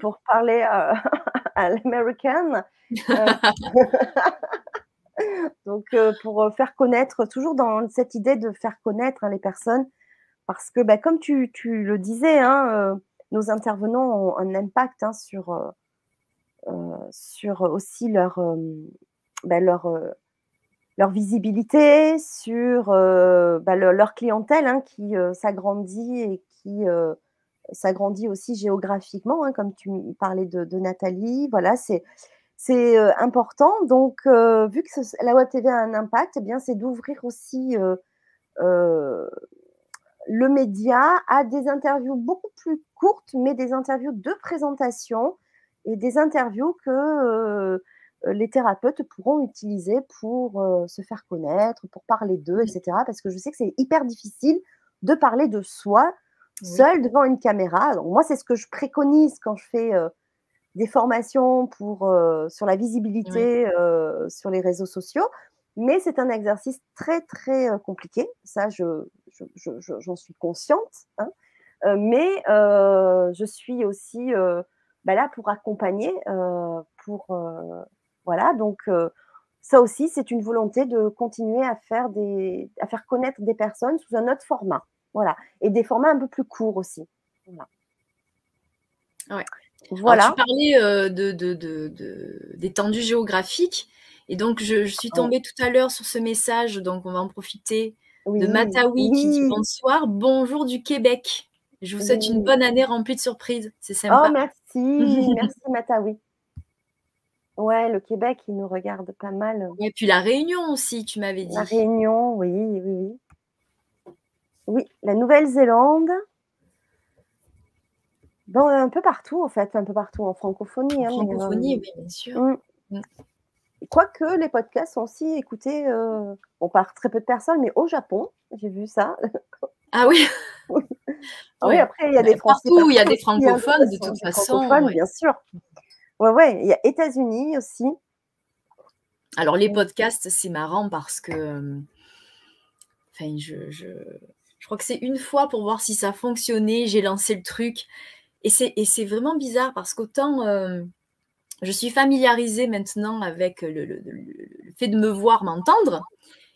A: pour parler <laughs> à l'américaine. <laughs> Donc, euh, pour euh, faire connaître, toujours dans cette idée de faire connaître hein, les personnes, parce que, bah, comme tu, le disais, hein, euh, nos intervenants ont un impact hein, sur, sur aussi leur, bah, leur, visibilité, sur bah, leur clientèle qui s'agrandit et qui s'agrandit aussi géographiquement, comme tu parlais de, de Nathalie. Voilà, c'est c'est important. Donc, vu que la Web TV a un impact, eh bien, c'est d'ouvrir aussi le média à des interviews beaucoup plus courtes, mais des interviews de présentation et des interviews que les thérapeutes pourront utiliser pour se faire connaître, pour parler d'eux, etc. Parce que je sais que c'est hyper difficile de parler de soi seul devant une caméra. Donc, moi, c'est ce que je préconise quand je fais des formations pour, euh, sur la visibilité euh, sur les réseaux sociaux, mais c'est un exercice très, très compliqué. Ça, j'en je, je, suis consciente. Hein. mais je suis aussi bah là pour accompagner, pour voilà. Donc ça aussi, c'est une volonté de continuer à faire des, à faire connaître des personnes sous un autre format, voilà, et des formats un peu plus courts aussi. Voilà.
B: Ouais. Voilà. tu parlais euh, de. Et donc, je, suis tombée tout à l'heure sur ce message, donc on va en profiter, de Matawi qui dit bonsoir, bonjour du Québec. Je vous souhaite une bonne année remplie de surprises. C'est sympa.
A: Oh, merci, <laughs> merci Matawi. Ouais, le Québec, il nous regarde pas mal.
B: Et puis la Réunion aussi, tu m'avais dit.
A: La Réunion, oui, oui, oui. Oui, la Nouvelle-Zélande. Bon, un peu partout, en fait, un peu partout en francophonie.
B: En
A: hein, mais,
B: francophonie,
A: euh,
B: oui, bien sûr.
A: mm.
B: Mm.
A: Quoique les podcasts sont aussi écoutés, euh, bon, par très peu de personnes, mais au Japon, j'ai vu ça.
B: Ah oui <laughs>
A: Ah oui,
B: Ouais.
A: après, il y a des
B: partout, il y a des francophones, de toute façon,
A: francophones, bien sûr. Ouais, ouais, il y a États-Unis aussi.
B: Alors, les
A: Mm.
B: podcasts, c'est marrant parce que. euh, Enfin, je, je, je crois que c'est une fois pour voir si ça fonctionnait, j'ai lancé le truc. Et c'est, et c'est vraiment bizarre parce qu'autant euh, je suis familiarisée maintenant avec le, le- le- le fait de me voir, m'entendre,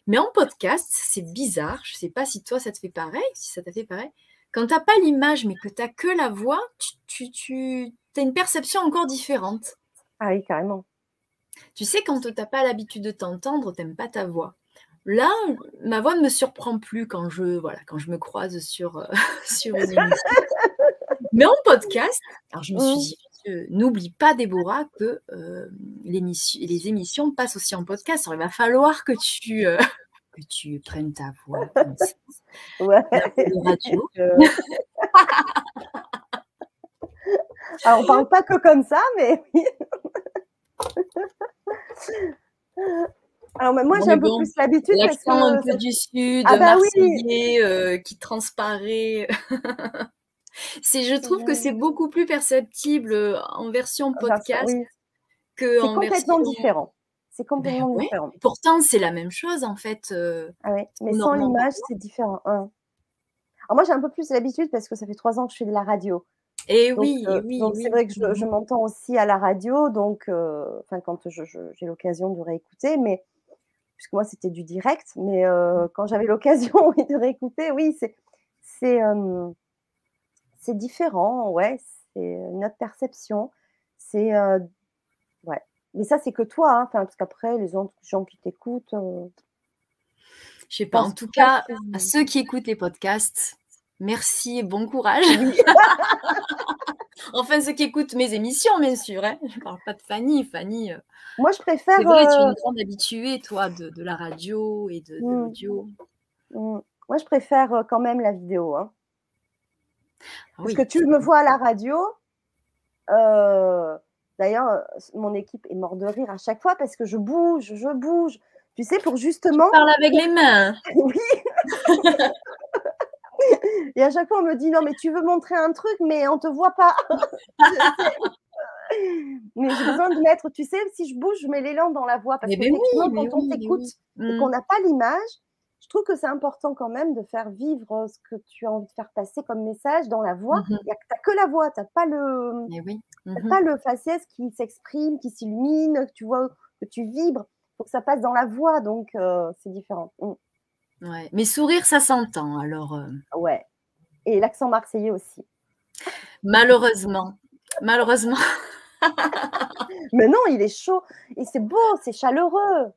B: mais en podcast, c'est bizarre. Je ne sais pas si toi, ça te fait pareil, si ça t'a fait pareil. Quand tu n'as pas l'image, mais que tu n'as que la voix, tu, tu, as une perception encore différente.
A: Ah oui, carrément.
B: Tu sais, quand tu n'as pas l'habitude de t'entendre, tu n'aimes pas ta voix. Là, ma voix ne me surprend plus quand je, voilà, quand je me croise sur, euh, <laughs> sur une émission. <laughs> Mais en podcast, alors je me suis dit, n'oublie pas, Déborah, que euh, les émissions passent aussi en podcast. Alors, il va falloir que tu, euh, <laughs> que tu prennes ta voix comme ça,
A: Ouais.
B: la voix de radio. <laughs>
A: Je- Alors, on parle pas que comme ça, mais. Alors, mais moi,
B: Bon,
A: j'ai un peu plus l'habitude parce
B: L'accent un peu du sud,
A: Ah bah oui.
B: euh, qui transparaît. <laughs> c'est, je trouve que c'est beaucoup plus perceptible euh, en version
A: Enfin, ça-
B: podcast
A: oui,
B: que
A: c'est
B: en
A: complètement
B: version.
A: différent. C'est
B: Ben
A: complètement
B: ouais.
A: différent.
B: Pourtant, c'est la même chose en fait. euh,
A: Ah ouais, mais sans l'image, c'est différent. hein. Alors moi, j'ai un peu plus l'habitude parce que ça fait trois ans que je fais de la radio.
B: Et
A: Donc,
B: oui,
A: euh,
B: oui,
A: donc
B: oui.
A: c'est vrai que je, je m'entends aussi à la radio, donc euh, enfin quand je- je- j'ai l'occasion de réécouter, mais puisque moi c'était du direct, mais euh, quand j'avais <laughs> l'occasion de réécouter, oui, c'est c'est euh, différent, ouais, c'est une autre perception, c'est euh, ouais. Mais ça c'est que toi, hein, parce qu'après les autres gens qui t'écoutent, euh,
B: Je sais pas. En tout cas, à ceux qui écoutent les podcasts, merci et bon courage. <laughs> Enfin, ceux qui écoutent mes émissions, bien sûr. Hein. Je parle pas de Fanny. Fanny, euh,
A: moi je préfère
B: vrai, tu es
A: euh,
B: une grande habituée, toi, de, de la radio et de, de
A: hmm,
B: l'audio.
A: hmm, moi je préfère euh, quand même la vidéo, hein. Parce
B: oui,
A: que tu me vois à la radio. euh, D'ailleurs, mon équipe est morte de rire à chaque fois parce que je bouge, je bouge. Tu sais, pour justement.
B: parles avec les mains. <laughs>
A: Oui. Et à chaque fois, on me dit non, mais tu veux montrer un truc, mais on te voit pas. <laughs> mais j'ai besoin de mettre, tu sais, si je bouge, je mets l'élan dans la voix parce
B: Mais ben oui,
A: qu'effectivement,
B: mais
A: quand on
B: oui, mais
A: t'écoute
B: oui.
A: et
B: Mm.
A: qu'on n'a pas l'image, je trouve que c'est important quand même de faire vivre ce que tu as envie de faire passer comme message dans la voix.
B: Mhm.
A: Tu n'as que la voix, tu n'as pas le,
B: oui.
A: T'as
B: Mhm.
A: pas le faciès qui s'exprime, qui s'illumine, que tu vois, que tu vibres. Il faut que ça passe dans la voix, donc euh, c'est différent. Mm.
B: Ouais. Mais sourire, ça s'entend. Alors, euh,
A: Ouais. Et l'accent marseillais aussi.
B: malheureusement, malheureusement, <laughs>
A: Mais non, il est chaud. Et c'est beau, c'est chaleureux.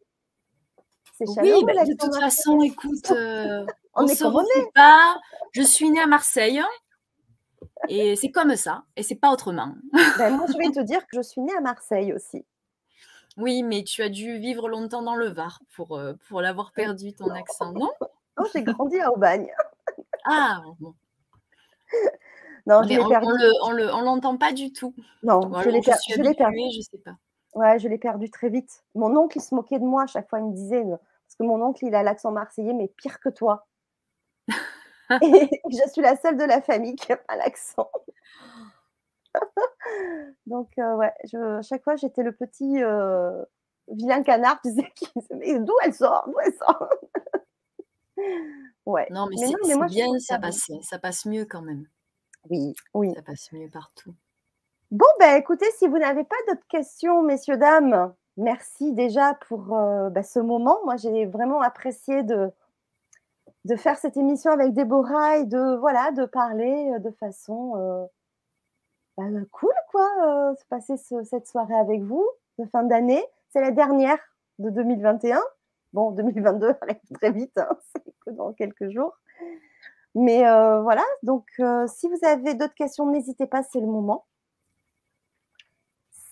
A: C'est
B: oui, ben, de toute façon, écoute, <laughs> euh,
A: On
B: on
A: est
B: se pas. Je suis née à Marseille et c'est comme ça et c'est pas autrement. <laughs>
A: Ben, moi, je vais te dire que je suis née à Marseille aussi.
B: Oui, mais tu as dû vivre longtemps dans le Var pour, euh, pour l'avoir perdu ton accent, non?
A: Oh, j'ai grandi à Aubagne. <laughs>
B: Ah, bon.
A: Non, je l'ai
B: on,
A: perdu.
B: on le, on le, on l'entend pas du tout.
A: Non, je l'ai
B: je
A: per- je perdu.
B: habituée, je sais pas.
A: Ouais, je l'ai perdu très vite. Mon oncle, il se moquait de moi à chaque fois. Il me disait, euh, parce que mon oncle, il a l'accent marseillais, mais pire que toi. <laughs> Et <laughs> je suis la seule de la famille qui n'a pas l'accent. <laughs> Donc, euh, ouais, je, à chaque fois, j'étais le petit euh, vilain canard, qui disait, mais d'où elle sort D'où elle sort? Ouais.
B: Non, mais,
A: Mais
B: c'est
A: moi,
B: bien, ça passe, ça passe mieux quand même.
A: Oui, oui.
B: Ça passe mieux partout.
A: Bon, ben écoutez, si vous n'avez pas d'autres questions, messieurs, dames, merci déjà pour euh, bah, ce moment. Moi, j'ai vraiment apprécié de, faire cette émission avec Déborah et de, voilà, de parler euh, de façon euh, bah, cool, quoi, de passer ce- cette soirée avec vous de fin d'année. C'est la dernière de 2021. Bon, 2022 <laughs> arrive très vite, hein, <laughs> c'est que dans quelques jours. Mais voilà, donc si vous avez d'autres questions, n'hésitez pas, c'est le moment.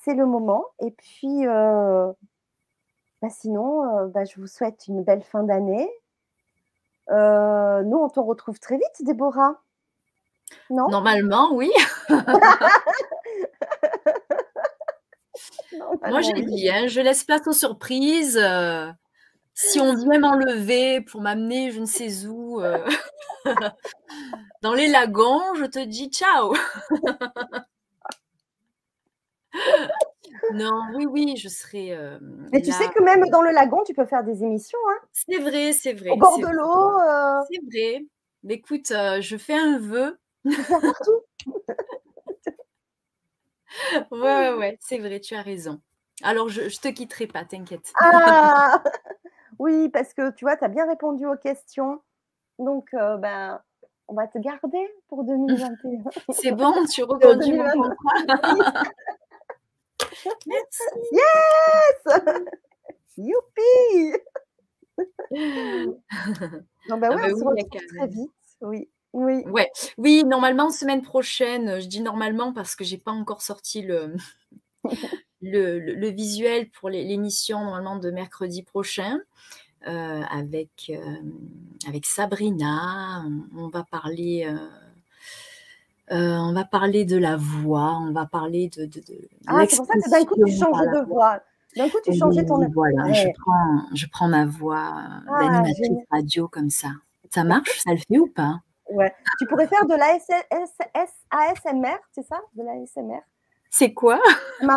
A: C'est le moment. Et puis, euh, bah, sinon, euh, bah, je vous souhaite une belle fin d'année. nous, on te retrouve très vite, Déborah.
B: Non? Normalement, oui. <laughs> Moi, j'ai dit, hein, je laisse place aux surprises. si on vient m'enlever pour m'amener je ne sais où, <laughs> dans les lagons, je te dis ciao. <laughs> non, oui, oui, je serai. Euh,
A: Mais tu sais que même dans le lagon, tu peux faire des émissions. Hein
B: c'est vrai, c'est vrai.
A: Au bord de l'eau. Euh.
B: C'est vrai. Mais écoute, euh, je fais un vœu.
A: partout. <laughs>
B: ouais, ouais, ouais, c'est vrai, tu as raison. Alors, je, ne te quitterai pas, t'inquiète.
A: Ah <laughs> <laughs> oui, parce que tu vois, tu as bien répondu aux questions. Donc, ben, on va te garder pour 2021.
B: C'est bon, tu reconduis mon contrat.
A: Merci. Yes <laughs> Youpi <laughs> Non, bah ah on se retrouve très vite. Oui. Oui.
B: Ouais. oui, normalement, semaine prochaine, je dis normalement parce que j'ai pas encore sorti le, <laughs> le, le, visuel pour l'émission normalement de mercredi prochain. Euh, avec, euh, avec Sabrina. On, va parler. Euh, on va parler de la voix, on va parler de. de,
A: ah, c'est pour ça que d'un coup tu changes de voix. D'un coup tu changeais ton.
B: Voilà, je, prends, je prends ma voix ah, d'animatrice radio comme ça. Ça marche? Ça le fait ou pas?
A: Ouais. Tu pourrais faire de l'ASMR, c'est ça? De l'ASMR
B: C'est quoi? <laughs>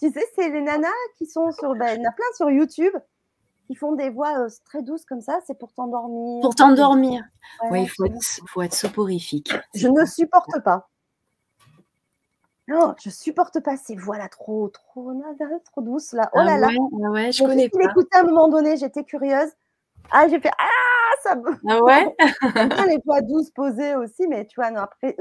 A: Tu sais, c'est les nanas qui sont sur. Ben, il y en a plein sur YouTube ils font des voix euh, très douces comme ça, c'est pour t'endormir.
B: Pour t'endormir. oui, il faut être, faut être soporifique.
A: Je ne supporte pas. Non, je supporte pas ces voix-là trop, trop, trop douces là. Oh ah là là.
B: Ouais, je connais pas.
A: Écouté à un moment donné, j'étais curieuse. Ah, j'ai fait ah ça me.
B: Ah ouais? <laughs>
A: les voix douces posées aussi, mais tu vois, non, après.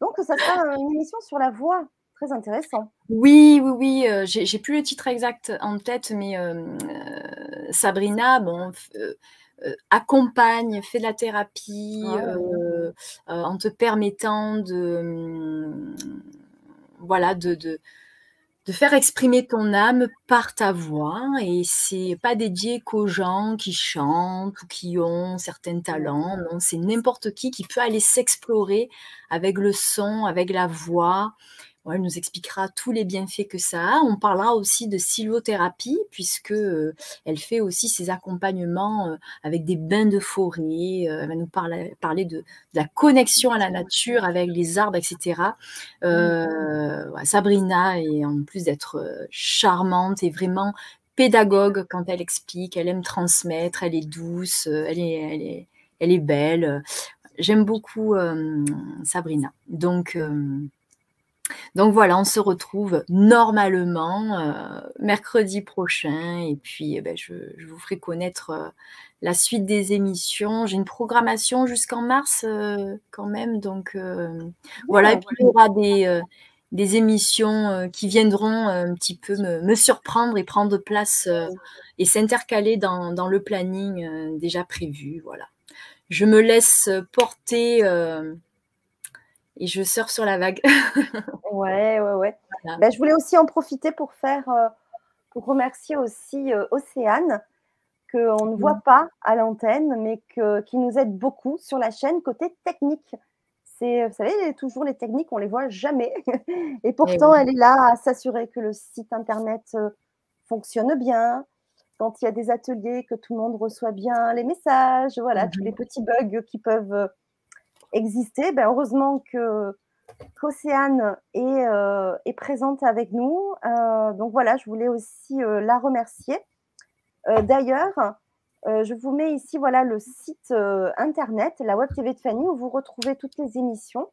A: Donc ça sera une émission sur la voix. Très intéressant.
B: Oui, oui, oui. Euh, j'ai plus le titre exact en tête, mais euh, euh, Sabrina, bon, accompagne, fait de la thérapie en te permettant de, voilà, de, de, de, faire exprimer ton âme par ta voix. Et c'est pas dédié qu'aux gens qui chantent ou qui ont certains talents. Non, c'est n'importe qui qui peut aller s'explorer avec le son, avec la voix elle nous expliquera tous les bienfaits que ça a. On parlera aussi de sylvothérapie, puisque euh, elle fait aussi ses accompagnements euh, avec des bains de forêt. Euh, elle va nous parler, parler de, la connexion à la nature avec les arbres, etc. Mmh. Sabrina, et en plus d'être charmante et vraiment pédagogue quand elle explique, elle aime transmettre, elle est douce, elle est, elle est, elle est belle. J'aime beaucoup Sabrina. Donc, donc voilà, on se retrouve normalement euh, mercredi prochain et puis eh ben, je, vous ferai connaître euh, la suite des émissions. J'ai une programmation jusqu'en mars euh, quand même, donc voilà. Et puis il y aura des, des émissions qui viendront un petit peu me, surprendre et prendre place et s'intercaler dans, dans, le planning déjà prévu. Voilà. Je me laisse porter et je sors sur la vague. <laughs>
A: ouais, ouais, ouais. Ben, je voulais aussi en profiter pour faire, euh, pour remercier aussi euh, Océane, qu'on ne voit mmh. pas à l'antenne, mais que, qui nous aide beaucoup sur la chaîne côté technique. C'est, vous savez, toujours les techniques, on les voit jamais. <laughs> Et pourtant, elle est là à s'assurer que le site internet euh, fonctionne bien, quand il y a des ateliers, que tout le monde reçoit bien les messages, voilà, tous mmh les petits bugs qui peuvent exister. Ben, heureusement que qu'Océane est, euh, est, présente avec nous. Euh, donc voilà, je voulais aussi euh, la remercier. D'ailleurs, je vous mets ici voilà le site internet, la Web TV de Fanny, où vous retrouvez toutes les émissions.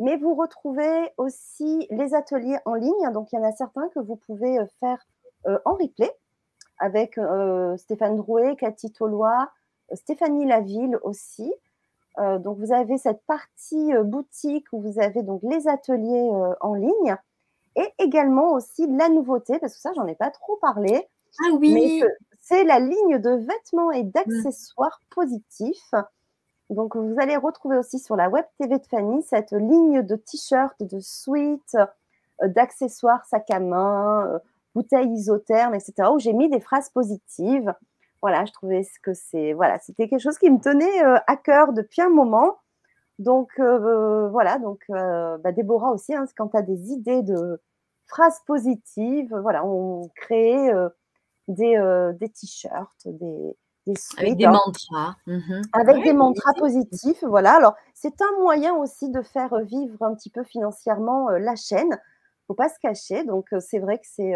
A: Mais vous retrouvez aussi les ateliers en ligne. Donc, il y en a certains que vous pouvez faire en replay avec Stéphane Drouet, Cathy Tolois, Stéphanie Laville aussi. Euh, donc vous avez cette partie euh, boutique où vous avez donc les ateliers euh, en ligne et également aussi la nouveauté parce que ça j'en ai pas trop parlé.
B: Ah oui.
A: C'est la ligne de vêtements et d'accessoires positifs. Donc vous allez retrouver aussi sur la web TV de Fanny cette ligne de t-shirts, de suites, d'accessoires sac à main, bouteilles isothermes, etc. où j'ai mis des phrases positives voilà, je trouvais que c'est voilà, c'était quelque chose qui me tenait à cœur depuis un moment. Donc voilà, donc bah, Déborah aussi, hein, quand tu as des idées de phrases positives, voilà, on crée des, des t-shirts, des,
B: des avec des mantras. Mmh
A: avec des mantras positifs, voilà. Alors, c'est un moyen aussi de faire vivre un petit peu financièrement la chaîne. Faut pas se cacher. Donc, c'est vrai que c'est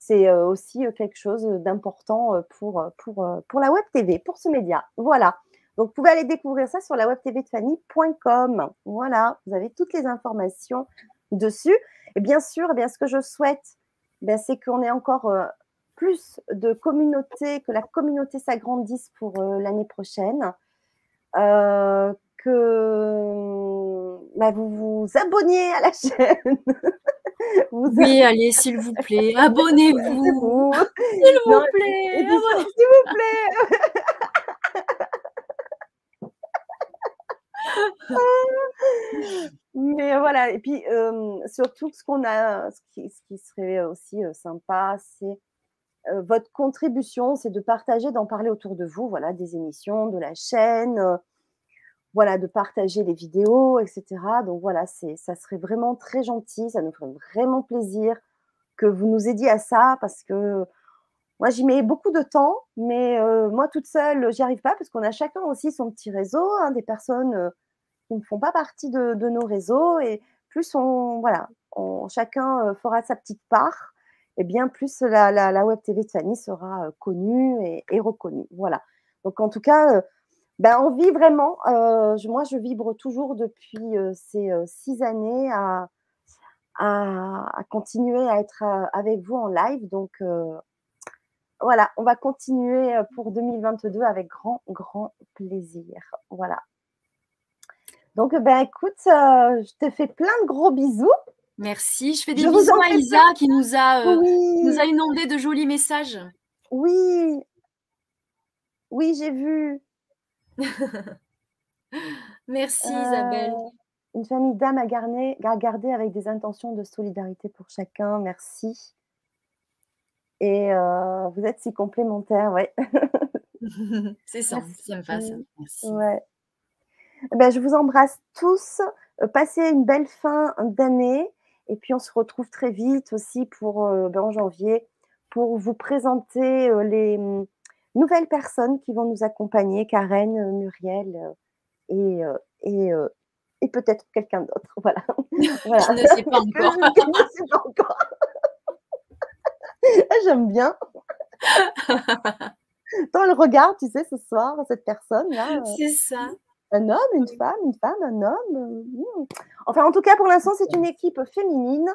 A: c'est aussi quelque chose d'important pour, la web TV, pour ce média. Voilà. Donc, vous pouvez aller découvrir ça sur la webtvdefanny.com. Voilà, vous avez toutes les informations dessus. Et bien sûr, eh bien, ce que je souhaite, ben, c'est qu'on ait encore plus de communautés, que la communauté s'agrandisse pour l'année prochaine. Euh, que bah, vous vous abonniez à la <laughs> chaîne.
B: oui, allez, s'il vous plaît, abonnez-vous. S'il vous plaît,
A: s'il vous <laughs> plaît. Mais voilà, et puis surtout ce qu'on a, ce qui, ce qui, serait aussi sympa, c'est votre contribution, c'est de partager, d'en parler autour de vous, voilà, des émissions, de la chaîne, voilà, de partager les vidéos, etc. Donc voilà, c'est, ça serait vraiment très gentil, ça nous ferait vraiment plaisir que vous nous aidiez à ça parce que moi j'y mets beaucoup de temps, mais moi toute seule, j'y arrive pas parce qu'on a chacun aussi son petit réseau, hein, des personnes qui ne font pas partie de, nos réseaux et plus on, voilà, chacun fera sa petite part, et bien plus la, la, web TV de Fanny sera connue et reconnue. Voilà. Donc en tout cas, ben, on vit vraiment. Euh, moi, je vibre toujours depuis euh, ces euh, six années à, à, continuer à être avec vous en live. Donc, voilà, on va continuer pour 2022 avec grand, grand plaisir. Voilà. Donc, ben, écoute, je te fais plein de gros bisous.
B: Merci. Je fais des bisous à Isa qui nous a, nous a inondé de jolis messages.
A: Oui. Oui, j'ai vu. <laughs>
B: Merci Isabelle. Euh,
A: une famille d'âmes à garder, à garder avec des intentions de solidarité pour chacun. Merci. Et euh, vous êtes si complémentaires, ouais. <laughs>
B: C'est ça, ça me passe. Merci.
A: Ouais. Eh ben, je vous embrasse tous. Euh, passez une belle fin d'année. Et puis, on se retrouve très vite aussi pour, ben, en janvier pour vous présenter les, nouvelles personnes qui vont nous accompagner, Karen, euh, Muriel euh, et, euh, et, et peut-être quelqu'un d'autre. <laughs> Voilà. <laughs>
B: voilà. Je ne sais pas encore. <laughs> Je ne sais pas encore.
A: J'aime bien. Dans le regard, tu sais, ce soir, cette personne-là.
B: C'est ça.
A: Un homme, une femme, une femme, un homme. Hmm. Enfin, en tout cas, pour l'instant, c'est une équipe féminine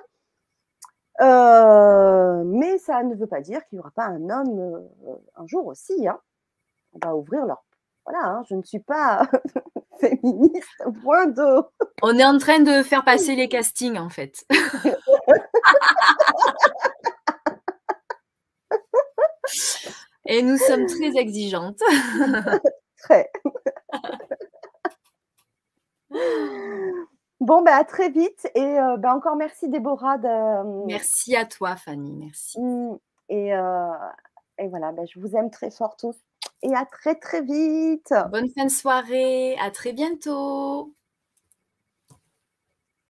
A: euh, mais ça ne veut pas dire qu'il n'y aura pas un homme euh, un jour aussi. Hein. On va ouvrir leur. Voilà, hein, je ne suis pas <laughs> féministe, point de. <laughs>
B: On est en train de faire passer les castings en fait. <laughs> Et nous sommes très exigeantes.
A: très. Bon, ben, à très vite. Et euh, ben, encore merci, Déborah. De...
B: Euh, merci à toi, Fanny. Merci.
A: Mmh, et, euh, et voilà, ben, je vous aime très fort tous. Et à très, très vite.
B: Bonne fin de soirée. À très bientôt.